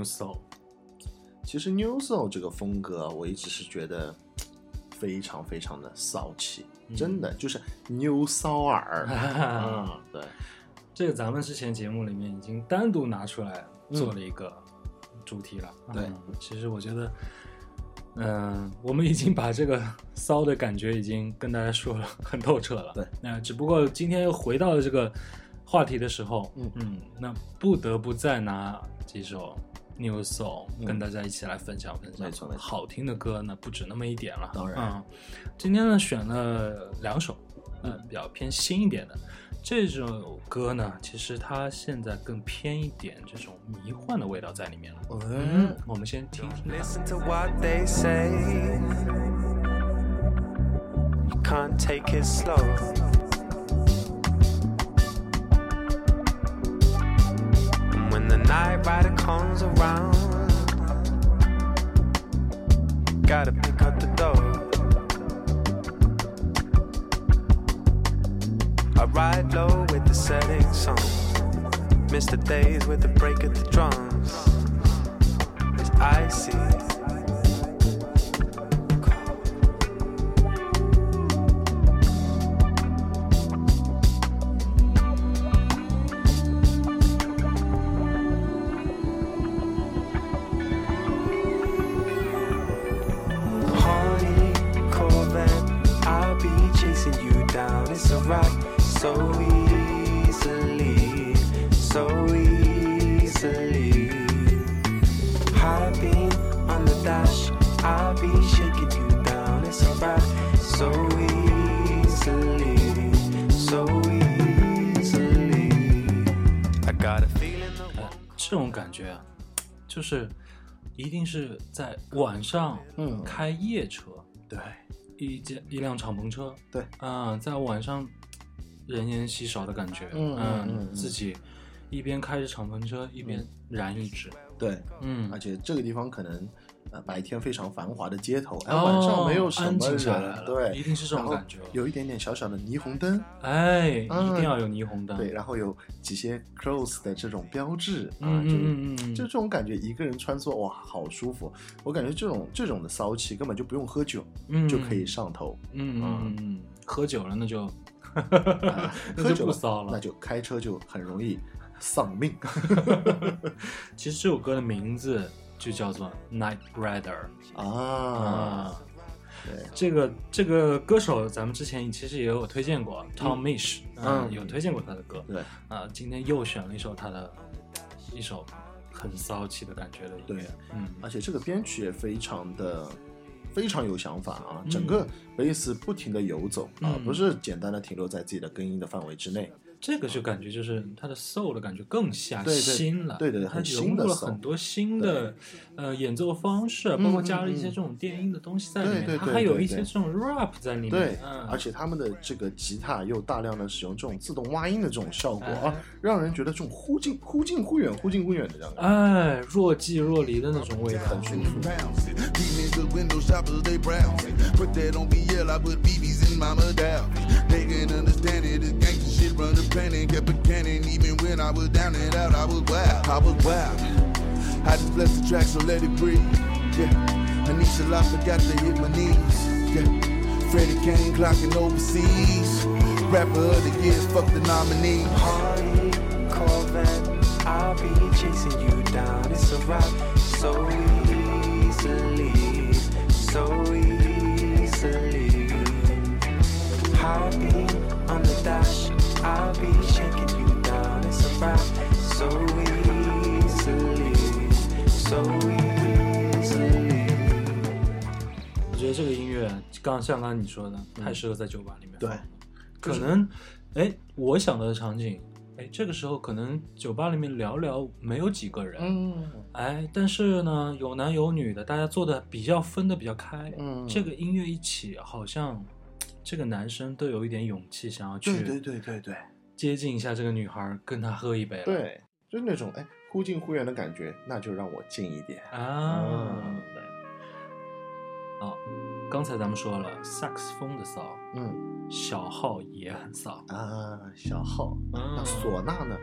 ，New Soul，其实 New Soul 这个风格，我一直是觉得非常非常的骚气，嗯。真的就是 New 骚耳。嗯，对，这个咱们之前节目里面已经单独拿出来做了一个主题了。对。嗯其实我觉得，嗯、我们已经把这个骚的感觉已经跟大家说了很透彻了。对，那只不过今天又回到了这个话题的时候，嗯。嗯那不得不再拿几首 New Soul 嗯跟大家一起来分享分享。没错没错好听的歌呢不止那么一点了。当然嗯，今天呢选了两首，嗯，比较偏新一点的。这首歌呢，其实它现在更偏一点这种迷幻的味道在里面了。嗯，我们先听听看。With the break 在晚上，嗯。开夜车，对。一间一辆敞篷车，对。啊、在晚上人烟稀少的感觉，嗯嗯嗯嗯自己一边开着敞篷车一边燃一支，对，嗯。而，且这个地方可能呃白天非常繁华的街头，哎、哦晚上没有什安么人，对，一定是这种感觉有一点点小小的霓虹灯，哎，嗯一定要有霓虹灯，对，然后有几些 close 的这种标志啊，嗯就就这种感觉，一个人穿梭哇，好舒服。我感觉这种这种的骚气根本就不用喝酒、嗯就可以上头，嗯嗯喝酒了那就 喝酒不骚了那就开车就很容易丧命。其实这首歌的名字就叫做《Night Rider》啊，啊。对，这个这个歌手，咱们之前其实也有推荐过，Tom Misch，嗯有推荐过他的歌。对啊，今天又选了一首他的一首很骚气的感觉的音乐对。嗯，而且这个编曲也非常的非常有想法啊，嗯整个贝斯不停的游走啊，嗯不是简单的停留在自己的根音的范围之内。这个就感觉就是他的 soul 的感觉更下心了，他对对他融入了很多新的呃演奏方式，包括加了一些嗯这种电音的东西在里面，对对对它还有一些这种 rap 在里面，而且他们的这个吉他又大量的使用这种自动挖音的这种效果啊哎，让人觉得这种忽近忽近忽远，忽近忽远的这样的。哎，若即若离的那种味道，很。舒服。I run the planet. Kept a cannon, even when I was down and out, I was wild. I was wild. I just blessed the track, so let it breathe. Yeah. Anisha La forgot to hit my knees. Yeah. Freddie Kane clocking overseas. Rapper of the year, fuck the nominee. Harley, Corvette, I'll be chasing you down. It's a ride so easily, so easily. Heartbeat on the dash, I'll be shaking you down. It's a ride so easily, so easily. 我觉得这个音乐，刚像刚刚你说的，太适合在酒吧里面放对。可能，哎，我想到的场景，哎，这个时候可能酒吧里面聊聊没有几个人，嗯哎，但是呢，有男有女的，大家做的比较分的比较开。嗯这个音乐一起，好像这个男生都有一点勇气，想要去对对对对对接近一下这个女孩，跟她喝一杯了。对，就是那种哎忽近忽远的感觉，那就让我近一点。啊，嗯对。好，刚才咱们说了萨克斯风的骚，嗯小号也很骚。啊，小号，那嗯唢呐呢？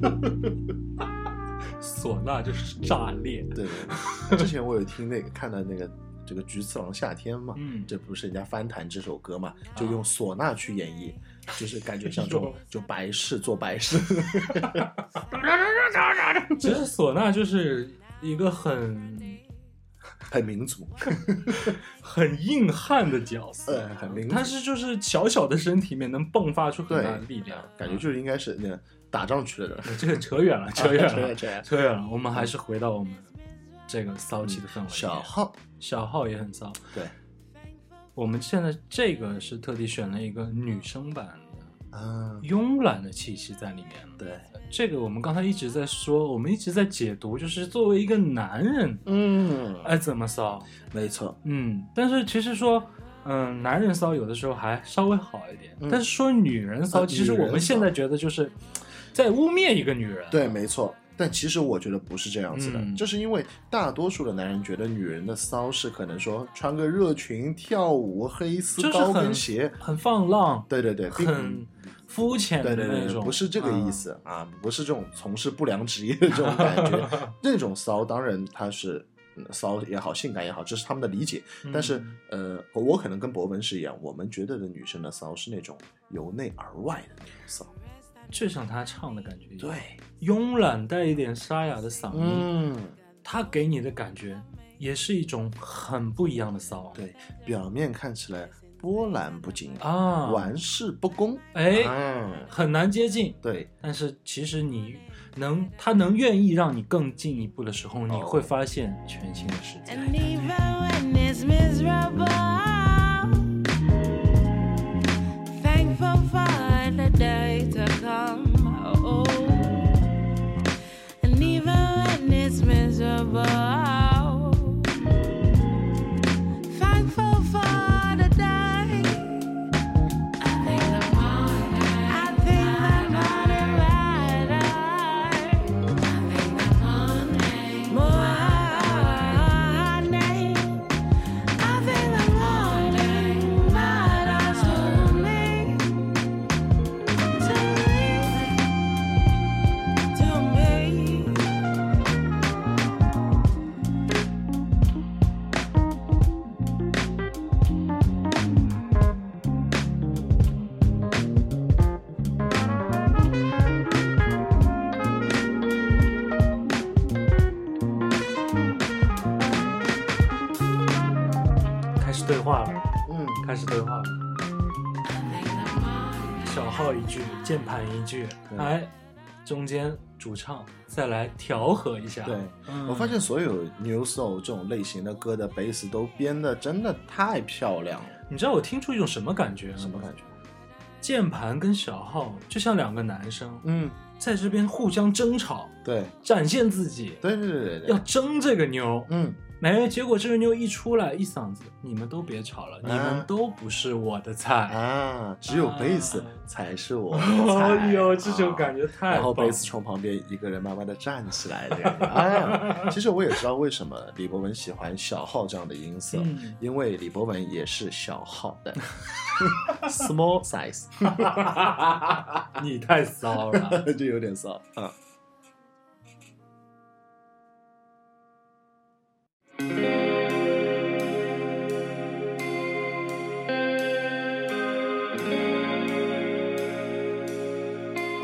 唢呐就是炸裂。对对对，之前我有听那个看到那个这个菊次郎夏天嘛，嗯这不是人家翻弹这首歌嘛，就用唢呐去演绎，就是感觉像这种 就白事做白事。其实唢呐就是一个很很民族，很硬汉的角色，呃很民族他是就是小小的身体里面能迸发出很大的力量，感觉就是应该是那个打仗去的人。这个扯远了，扯远了，扯远扯远扯远了。我们还是回到我们这个骚气的氛围。小号，小号也很骚。对我们现在这个是特地选了一个女生版的，嗯，慵懒的气息在里面。对，这个我们刚才一直在说，我们一直在解读，就是作为一个男人，嗯，哎，怎么骚？没错，嗯，但是其实说，嗯，男人骚有的时候还稍微好一点，嗯但是说女人骚，啊其实我们现在觉得就是在污蔑一个女人。对，没错。但其实我觉得不是这样子的，嗯就是因为大多数的男人觉得女人的骚是可能说穿个热裙、跳舞、黑丝高跟鞋，很放浪，对对对，很肤浅的对对对，那种，不是这个意嗯。思啊，不是这种从事不良职业的这种感觉。那种骚当然它是嗯骚也好，性感也好，这是他们的理解。嗯但是呃，我可能跟博文是一样，我们觉得的女生的骚是那种由内而外的那种骚。就像他唱的感觉一样，对，慵懒带一点沙哑的嗓音，嗯，他给你的感觉也是一种很不一样的骚。对，表面看起来波澜不惊，啊，玩世不恭，哎，嗯，很难接近，对，但是其实你能，他能愿意让你更进一步的时候，你哦会发现全新的世界。开始对话了。小号一句，键盘一句，对哎，中间主唱再来调和一下。对，嗯我发现所有 New Soul 这种类型的歌的 bass 都编的真的太漂亮了。你知道我听出一种什么感觉？什么感？觉？键盘跟小号就像两个男生，嗯，在这边互相争吵，对，展现自己，对对对，要争这个妞。嗯，没，结果这个妞一出来，一嗓子，你们都别吵了，你啊们都不是我的菜。啊，只有贝斯啊才是我的菜。哎呦，这种啊感觉太棒然后贝斯从旁边一个人慢慢的站起来，这样。哎，其实我也知道为什么李博文喜欢小号这样的音色，嗯因为李博文也是小号的，small size，你太骚了。就有点骚啊。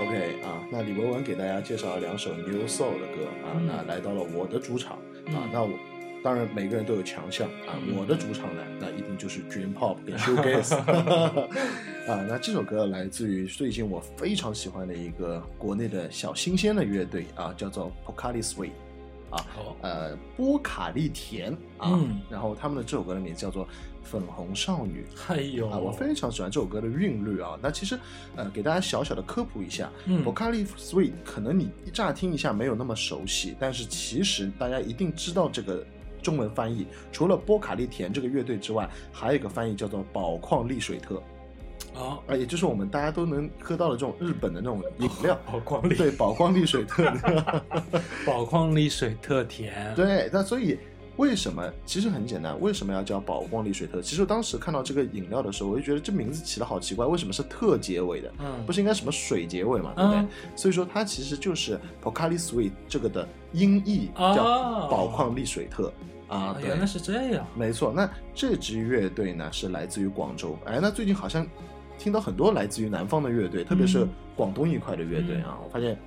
OK 啊，那李博文给大家介绍了两首 New Soul 的歌啊，嗯。那来到了我的主场啊嗯，那我当然每个人都有强项啊，嗯。我的主场呢，那一定就是 Dream Pop 跟 Shoegaze 啊，那这首歌来自于最近我非常喜欢的一个国内的小新鲜的乐队啊，叫做 Pocari Sweet 啊，呃，波卡利甜啊，嗯然后他们的这首歌的名字叫做《粉红少女》。哎呦，啊，我非常喜欢这首歌的韵律啊。那其实，呃，给大家小小的科普一下，嗯 a l i Sweet 可能你一乍听一下没有那么熟悉，但是其实大家一定知道这个中文翻译。除了波卡利甜这个乐队之外，还有一个翻译叫做宝矿力水特啊，啊，也就是我们大家都能喝到的这种日本的那种饮料。宝矿力，对，宝矿力水特。宝矿力水特甜。，对，那所以为什么？其实很简单，为什么要叫宝矿力水特？其实当时看到这个饮料的时候，我就觉得这名字起的好奇怪，为什么是特结尾的？嗯，不是应该什么水结尾嘛，对不对？嗯所以说它其实就是 p o c a l i Sweet 这个的音译哦叫宝矿力水特、啊原来是这样。没错。那这支乐队呢是来自于广州，哎，那最近好像听到很多来自于南方的乐队，特别是嗯。广东一块的乐队啊，我发现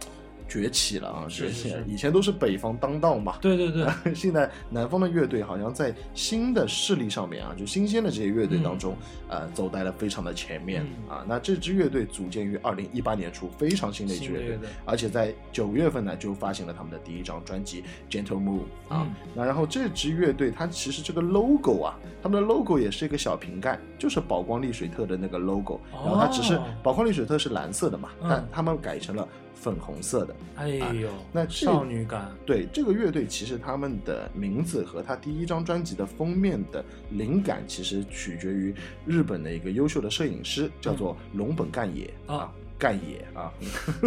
崛起了啊，崛起了。是是是。以前都是北方当道嘛，对对对，现在南方的乐队好像在新的势力上面啊，就新鲜的这些乐队当中，呃，走在了非常的前面、嗯。啊。那这支乐队组建于二零一八年初，非常新的一支乐队乐队，而且在九月份呢就发行了他们的第一张专辑《Gentle Move》啊。嗯。那然后这支乐队它其实这个 logo 啊，他们的 logo 也是一个小瓶盖，就是宝光丽水特的那个 logo，、然后它只是哦。宝光丽水特是蓝色的嘛，嗯。但他们改成了粉红色的。哎呦，那少女感，对这个乐队，其实他们的名字和他第一张专辑的封面的灵感，其实取决于日本的一个优秀的摄影师，叫做龙本干也、啊啊。干野啊，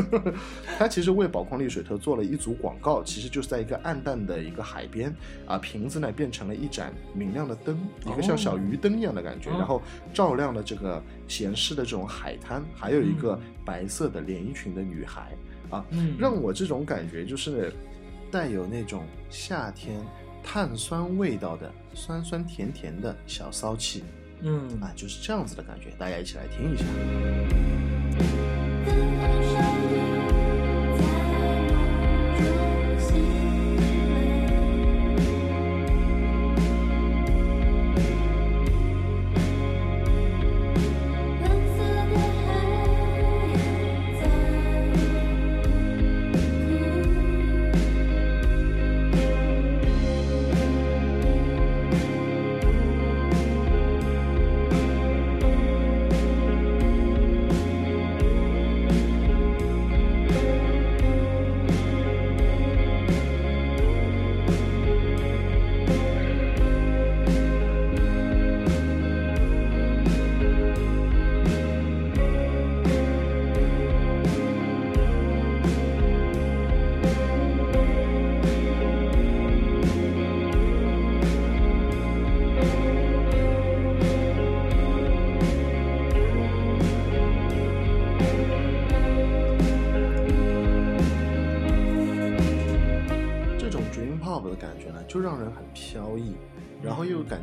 他其实为宝矿力水特做了一组广告，其实就是在一个暗淡的一个海边啊，瓶子呢变成了一盏明亮的灯，一个像小鱼灯一样的感觉，哦。然后照亮了这个闲适的这种海滩，还有一个嗯。白色的连衣裙的女孩啊，嗯，让我这种感觉就是带有那种夏天碳酸味道的酸酸甜甜的小骚气嗯。啊，就是这样子的感觉，大家一起来听一下。这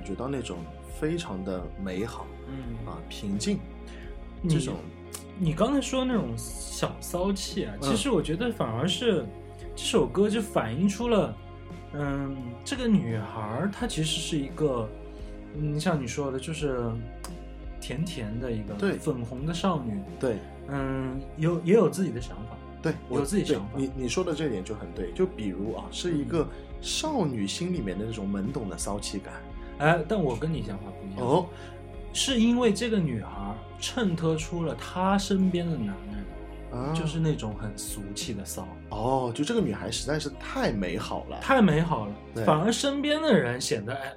觉到那种非常的美好嗯啊平静，这种你刚才说那种小骚气啊，嗯其实我觉得反而是这首歌就反映出了，嗯，这个女孩她其实是一个嗯，像你说的，就是甜甜的一个对粉红的少女，对嗯，有也有自己的想法，对，有我有自己想法你你说的这点就很对，就比如啊，是一个少女心里面的那种懵懂的骚气感。哎，但我跟你想法不一样，哦，是因为这个女孩衬托出了她身边的男人，啊，就是那种很俗气的骚，哦，就这个女孩实在是太美好了，太美好了对，反而身边的人显得哎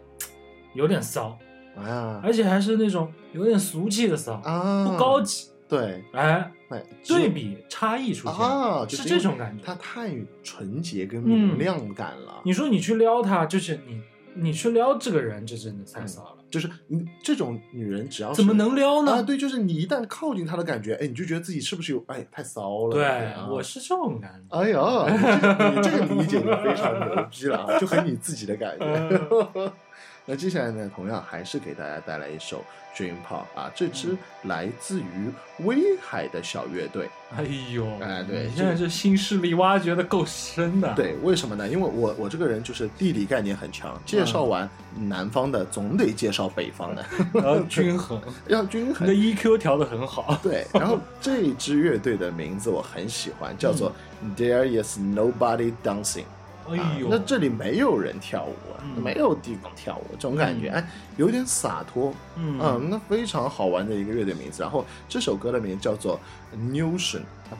有点骚，啊。而且还是那种有点俗气的骚，啊，不高级，对，哎，哎，对比差异出现啊，就是这种感觉。她太纯洁跟嗯。明亮感了。你说你去撩她，就是你你去撩这个人，这真的太骚了，就是你这种女人，只要怎么能撩呢？啊？对，就是你一旦靠近她的感觉，哎，你就觉得自己是不是有哎太骚了？对啊我是这种感觉。哎呦，你这个你这个理解就非常牛逼了啊，就很你自己的感觉。那接下来呢，同样还是给大家带来一首 Dream Pop 啊，这支来自于威海的小乐队。哎呦，哎对你现在这新势力挖掘的够深的。，对，为什么呢？因为我我这个人就是地理概念很强，介绍完南方的，总得介绍北方的，然后均衡，要均你的。EQ 调的很好。对，然后这支乐队的名字我很喜欢，叫做 There Is Nobody Dancing。哎呦，啊那这里没有人跳舞啊，嗯。没有地方跳舞，这种感觉，嗯。哎，有点洒脱，嗯。嗯，那非常好玩的一个乐队名字。然后这首歌的名字叫做它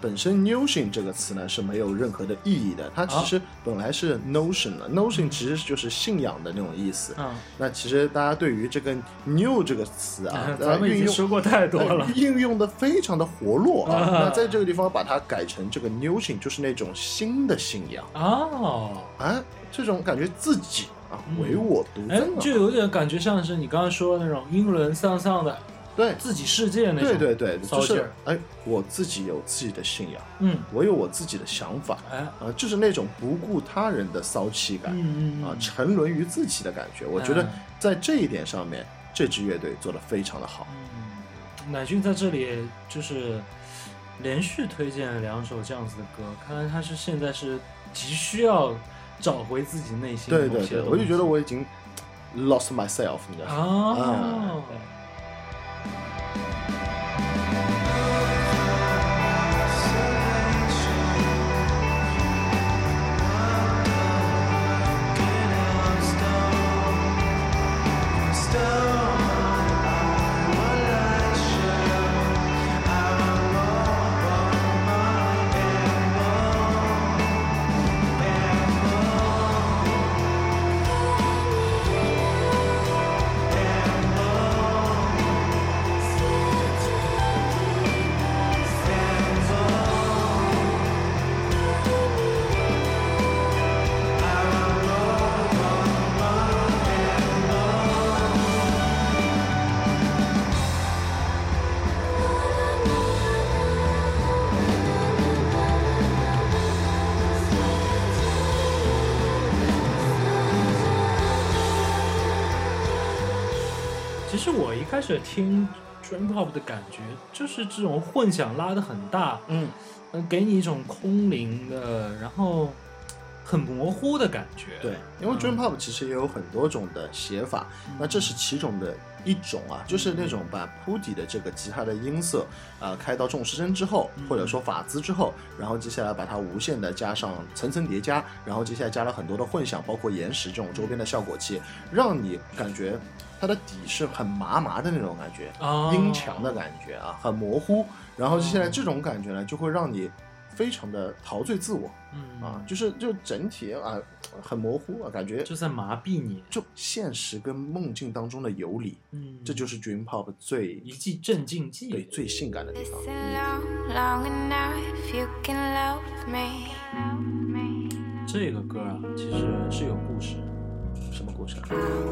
本身 Notion 这个词呢是没有任何的意义的，它其实本来是 Notion 的、Notion 其实就是信仰的那种意思。啊，那其实大家对于这个 New 这个词啊，咱们已经说过太多了呃。应用的非常的活络啊。啊那在这个地方把它改成这个 Notion，就是那种新的信仰。哦，啊，这种感觉自己啊嗯唯我独哎尊，啊，就有点感觉像是你刚刚说的那种英伦丧丧的对自己世界那种。对对对，就是哎，我自己有自己的信仰，嗯，我有我自己的想法哎，啊，就是那种不顾他人的骚气感嗯嗯啊，沉沦于自己的感觉。我觉得嗯在这一点上面，这支乐队做的非常的好。嗯，乃俊在这里就是连续推荐了两首这样子的歌，看来他是现在是急需要找回自己内心的对对对，我就觉得我已经 lost myself，你知道吗？哦，始听 dream pop 的感觉，就是这种混响拉的很大，嗯，呃，给你一种空灵的，然后很模糊的感觉。对，因为 dream pop 其实也有很多种的写法，那这是其中的一种啊，就是那种把铺底的这个吉他的音色，呃，开到重失声之后，或者说法兹之后，然后接下来把它无限的加上层层叠加，然后接下来加了很多的混响，包括延时这种周边的效果器，让你感觉它的底是很麻麻的那种感觉，哦音强的感觉啊，很模糊，然后接下来这种感觉呢，就会让你非常的陶醉自我嗯啊，就是就整体啊很模糊啊，感觉就在麻痹你。就现实跟梦境当中的游离，嗯，这就是 Dream Pop 最一剂镇静剂。对最性感的地方。Listen long, long enough, you can love me. 这个歌啊，其实是有故事。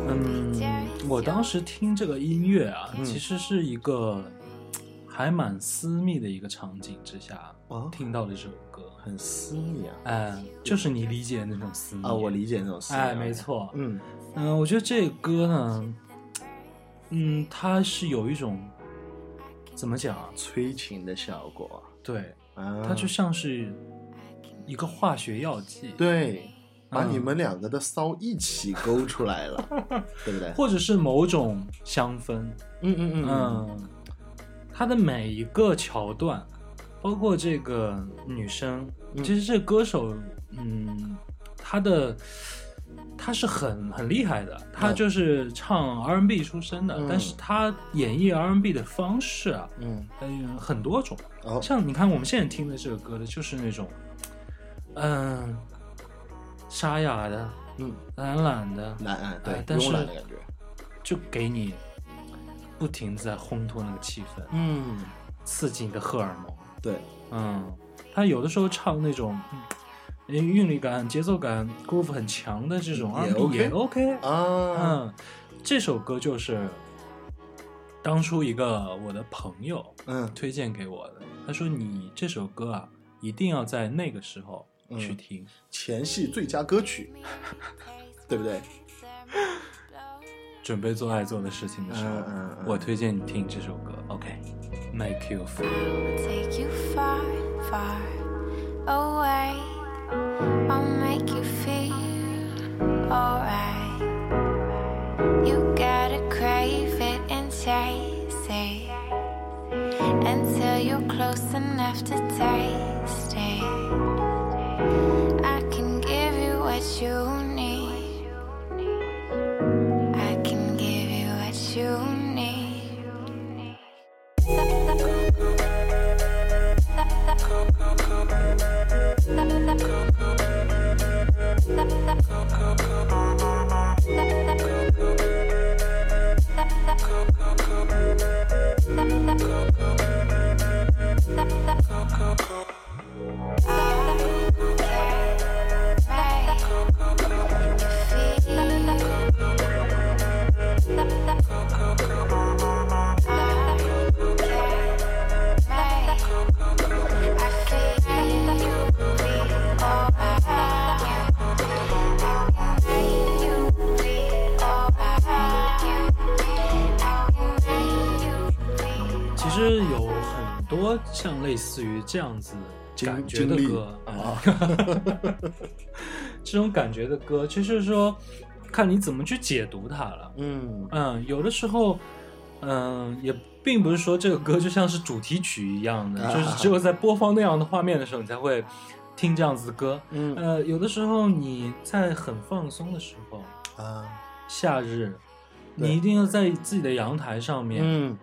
嗯，我当时听这个音乐啊，嗯其实是一个还蛮私密的一个场景之下哦听到的这首歌。很私密啊哎，就是你理解的那种私密啊，我理解那种私密啊。哎，没错。嗯嗯，我觉得这个歌呢，嗯，它是有一种怎么讲啊？催情的效果对，啊，它就像是一个化学药剂。，对把嗯你们两个的骚一起勾出来了，对不对？或者是某种香氛，嗯嗯嗯嗯，它的每一个桥段，包括这个女生，嗯其实这歌手，嗯，他的他是很很厉害的，他嗯就是唱 R&B 出身的，嗯但是他演绎 R&B 的方式啊，嗯，嗯，很多种。哦，像你看我们现在听的这个歌的，就是那种，嗯，沙哑的、嗯，懒懒的，懒懒，对哎，但是慵懒的感觉，就给你不停在烘托那个气氛，嗯，刺激你的荷尔蒙。对，嗯，他有的时候唱那种，嗯，韵律感、节奏感、groove 很强的这种也 R&B 也 OK OK。啊，嗯，这首歌就是当初一个我的朋友嗯。推荐给我的，他说你这首歌啊，一定要在那个时候去嗯听。前戏最佳歌曲，对不对？准备做爱做的事情的时候，嗯嗯嗯我推荐你听这首歌。OK，Make、you feel。take you far, far away. I'll make you feel I can give you what you 其实有很多像类似于这样子感觉的歌。啊，这种感觉的歌，其实说看你怎么去解读它了。嗯。嗯，有的时候，嗯，也并不是说这个歌就像是主题曲一样的，啊。就是只有在播放那样的画面的时候，你才会听这样子的歌。嗯。呃，有的时候你在很放松的时候，啊，夏日，你一定要在自己的阳台上面、嗯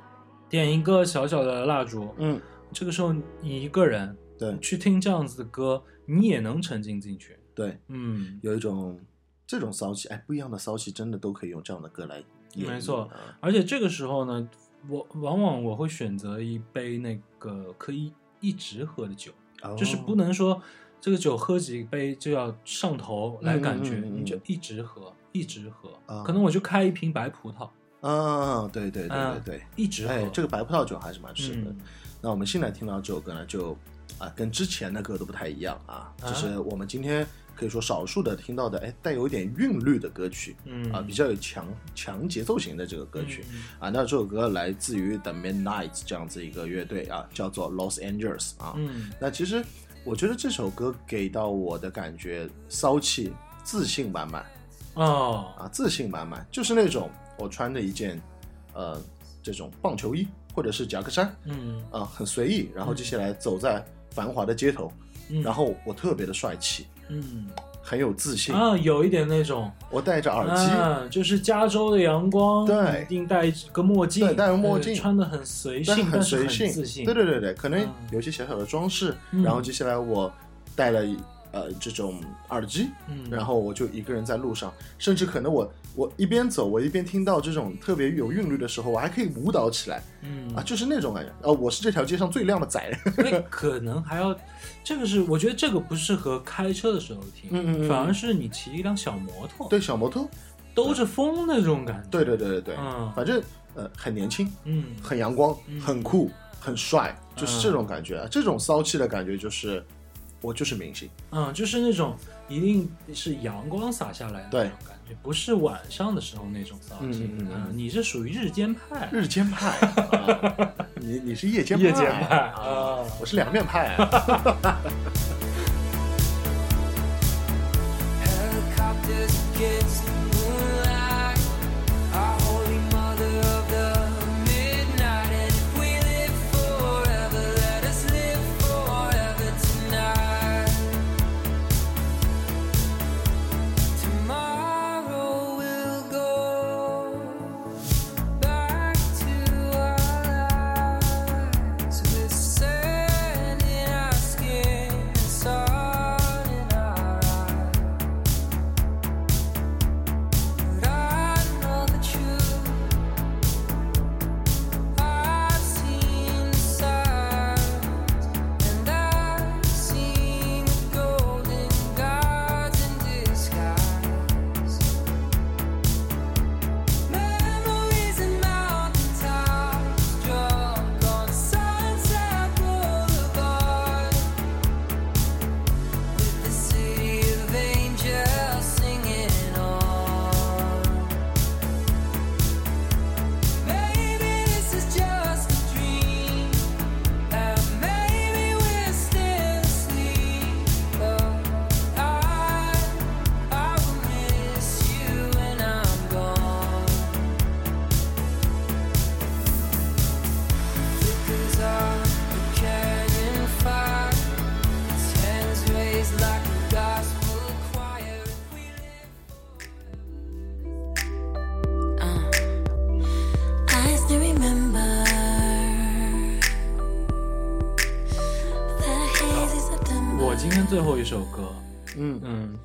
点一个小小的蜡烛，嗯，这个时候你一个人对去听这样子的歌，你也能沉浸进去。对，嗯，有一种这种骚气，哎，不一样的骚气，真的都可以用这样的歌来。没错啊而且这个时候呢，我往往我会选择一杯那个可以一直喝的酒，就是不能说这个酒喝几杯就要上头来感觉，嗯嗯嗯嗯你就一直喝，一直喝。啊可能我就开一瓶白葡萄，啊，对对对对嗯对，一直喝。哎，这个白葡萄酒还是蛮适合的。嗯。那我们现在听到这首歌呢，就啊跟之前的歌都不太一样啊，就是我们今天可以说少数的听到的，哎，带有一点韵律的歌曲。嗯。啊，比较有强强节奏型的这个歌曲、嗯。啊，那这首歌来自于 The Midnight 这样子一个乐队啊，叫做 Los Angeles 啊。嗯。那其实我觉得这首歌给到我的感觉骚气、自信满满。哦，啊，自信满满，就是那种我穿着一件呃这种棒球衣或者是夹克衫嗯。啊，很随意，然后接下来走在繁华的街头，嗯，然后我特别的帅气，嗯。很有自信，啊，有一点那种。我戴着耳机。啊，就是加州的阳光，对一定戴一个墨镜，对戴个墨镜呃穿的很随性，很随性，自信，对对对对，可能嗯。有些小小的装饰，嗯。然后接下来我戴了呃这种耳机，嗯。然后我就一个人在路上，甚至可能我我一边走，我一边听到这种特别有韵律的时候，我还可以舞蹈起来嗯。啊，就是那种感觉。呃，我是这条街上最靓的仔，可能还要，这个是我觉得这个不适合开车的时候听，嗯嗯嗯反而是你骑一辆小摩托，对，小摩托，兜着风那种感觉，对对对对对，嗯反正呃很年轻，嗯很阳光，嗯很酷，很帅，就是嗯这种感觉，啊，这种骚气的感觉就是我就是明星，嗯，就是那种一定是阳光洒下来的那种感觉，不是晚上的时候那种造型，嗯嗯嗯。你是属于日间派，日间派，啊你你是夜间夜间派啊啊，我是两面派。啊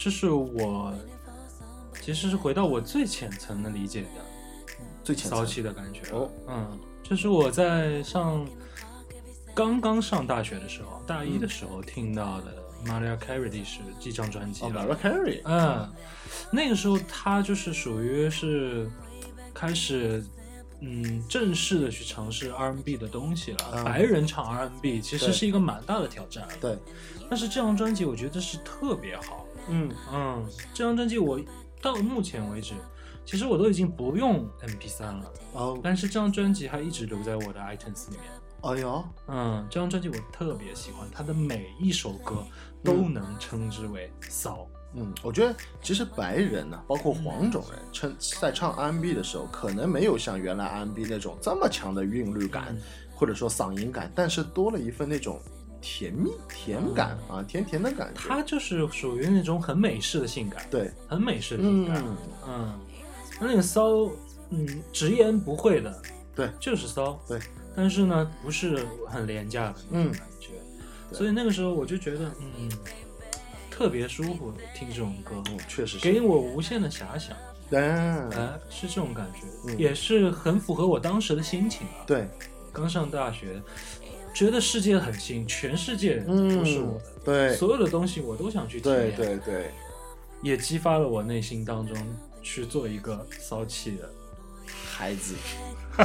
这是我其实是回到我最浅层的理解的最浅层骚气的感觉。哦，嗯，这是我在上刚刚上大学的时候，大一的时候听到的 Mariah Carey 的是这张专辑哦。，Mariah Carey，嗯，那个时候他就是属于是开始。嗯，正式的去尝试 R&B 的东西了。嗯白人唱 R&B 其实是一个蛮大的挑战。对，但是这张专辑我觉得是特别好。嗯嗯，这张专辑我到目前为止，其实我都已经不用 MP 3了，哦，但是这张专辑还一直留在我的 iTunes 里面。哎呦，嗯，这张专辑我特别喜欢，它的每一首歌都能称之为骚。嗯，我觉得其实白人呢、包括黄种人，称在唱 R&B 的时候，可能没有像原来 R&B 那种这么强的韵律感，嗯或者说嗓音感，但是多了一份那种甜蜜、甜感、啊，甜甜的感觉。它就是属于那种很美式的性感，对，很美式的性感。嗯，嗯，那个骚，嗯，直言不讳的，对就是骚。对，但是呢，不是很廉价的那种嗯感觉。对所以那个时候我就觉得，嗯，特别舒服，听这种歌，嗯，确实是。给我无限的遐想。嗯，哎，是这种感觉，嗯也是很符合我当时的心情啊。对，刚上大学，觉得世界很新，全世界嗯都是我的，对，所有的东西我都想去体对验。对对，也激发了我内心当中去做一个骚气的。孩子，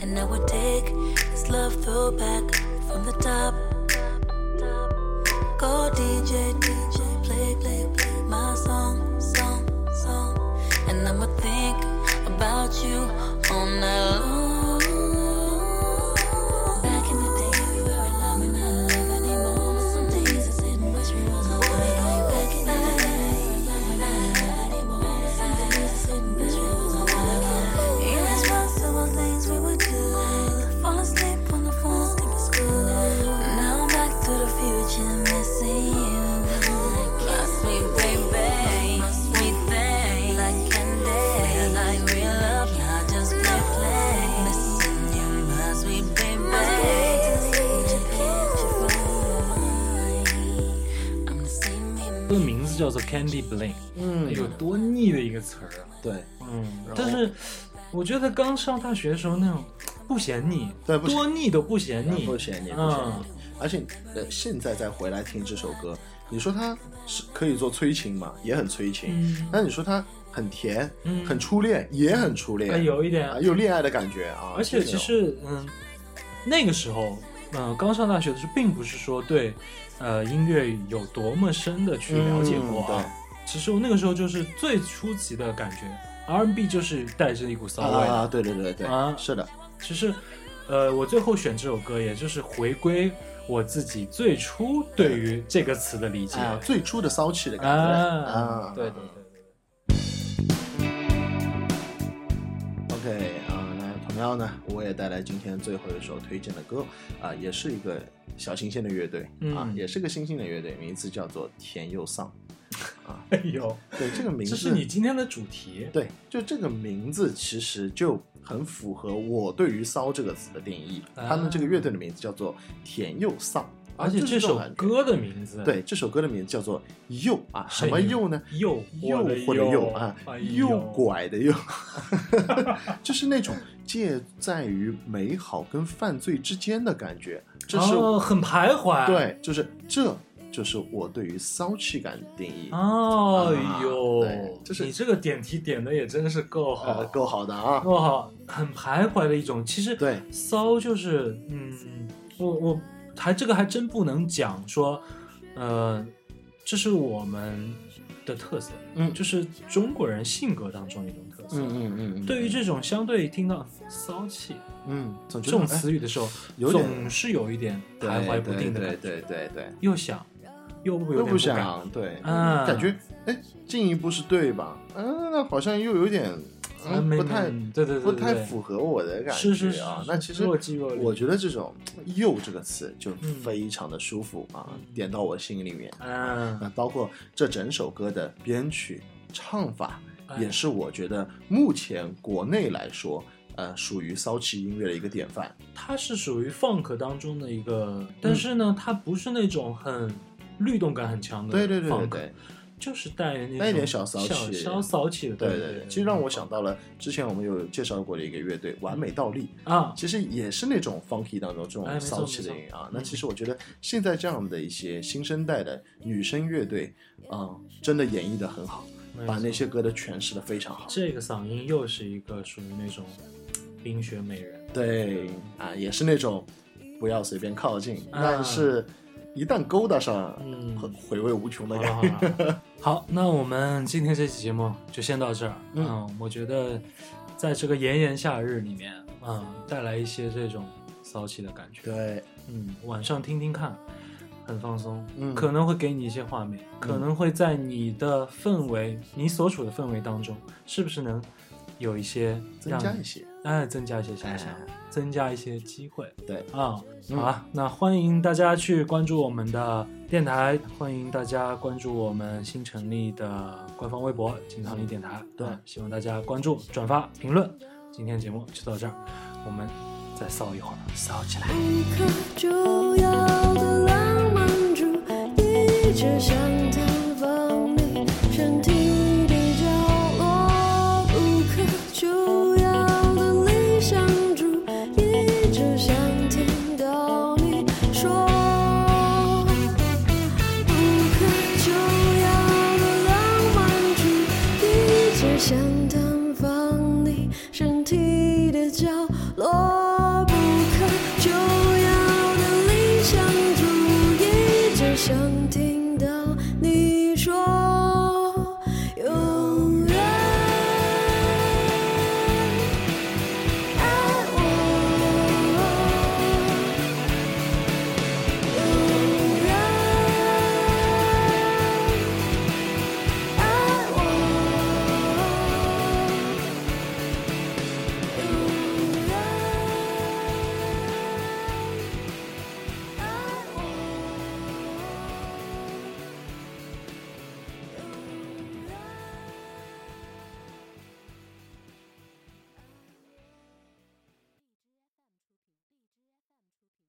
And I would take this love throwback from the top. Go DJ, DJ, play, play, play my song, song, song. And I'ma think about you all night long. 叫做 Candy Bling，嗯，有多腻的一个词儿啊！对嗯，但是我觉得刚上大学的时候那种不嫌腻，对多腻都不嫌腻，不嫌腻，不嫌腻。而且呃，现在再回来听这首歌，你说它是可以做催情嘛，也很催情。嗯但你说它很甜，嗯很初恋，也很初恋，哎有一点啊，有恋爱的感觉啊。而且其实，嗯，那个时候，嗯、刚上大学的时候，并不是说对，呃，音乐有多么深的去了解过嗯啊。其实我那个时候就是最初级的感觉，R&B 就是带着一股骚味的。啊，对对对对，啊是的，其实，呃，我最后选这首歌，也就是回归我自己最初对于这个词的理解。啊，最初的骚气的感觉啊啊，对对对那同样呢，我也带来今天最后一首推荐的歌啊，也是一个小新鲜的乐队啊，嗯也是个新兴的乐队，名字叫做甜又丧。啊 哎呦，对这个名字，这是你今天的主题。对，就这个名字其实就很符合我对于“骚”这个词的定义。啊他们这个乐队的名字叫做甜又丧，而且这首歌的名字，对这首歌的名字叫做“诱”啊，什么哎诱呢？诱诱惑的惑的诱诱啊哎，诱呦拐的诱，就是那种介在于美好跟犯罪之间的感觉。这是、哦，很徘徊。，对，就是这就是我对于骚气感的定义。哦啊呦，就是你这个点题点的也真是够好呃，，够好的啊。够好，很徘徊的一种。其实对骚就是，嗯，我我还这个还真不能讲说，呃，这是我们的特色，嗯就是中国人性格当中一种嗯嗯嗯嗯，对于这种相对听到骚气嗯，这种词语的时候，总是有一点徘徊不定的对感觉，对对对对，又想又不又不想对，嗯感觉哎进一步是对吧？嗯，那好像又有点不太没对对对不太符合我的感觉是是是啊。是那其实我觉得这种“又”这个词就嗯非常的舒服啊，点到我心里面。嗯那包括这整首歌的编曲、唱法，哎也是我觉得目前国内来说，呃，属于骚气音乐的一个典范。它是属于 funk 当中的一个，但是呢，它不是那种很律动感很强的 funk，对对对对对。就是带那种带一点小骚气小小骚气的，对对对对，其实让我想到了之前我们有介绍过的一个乐队完美倒立，啊，其实也是那种 funky 当中这种骚气的音啊。嗯。那其实我觉得现在这样的一些新生代的女生乐队啊、真的演绎的很好，把那些歌都诠释的非常好。这个嗓音又是一个属于那种冰雪美人，对啊，也是那种不要随便靠近，啊但是一旦勾搭上，嗯很回味无穷的好了感觉。好了，好，那我们今天这期节目就先到这儿。嗯嗯，我觉得在这个炎炎夏日里面，嗯，带来一些这种骚气的感觉。对，嗯，晚上听听看，很放松，嗯可能会给你一些画面，可能会在你的氛围、你所处的氛围当中，是不是能有一些让你增加一些，哎，增加一些想象，哎增加一些机会。对，啊、嗯好啊，那欢迎大家去关注我们的电台，欢迎大家关注我们新成立的官方微博“金汤力电台”。对啊希望大家关注、转发、评论。今天节目就到这儿，我们再骚一会儿，骚起来。一直想探访你身体。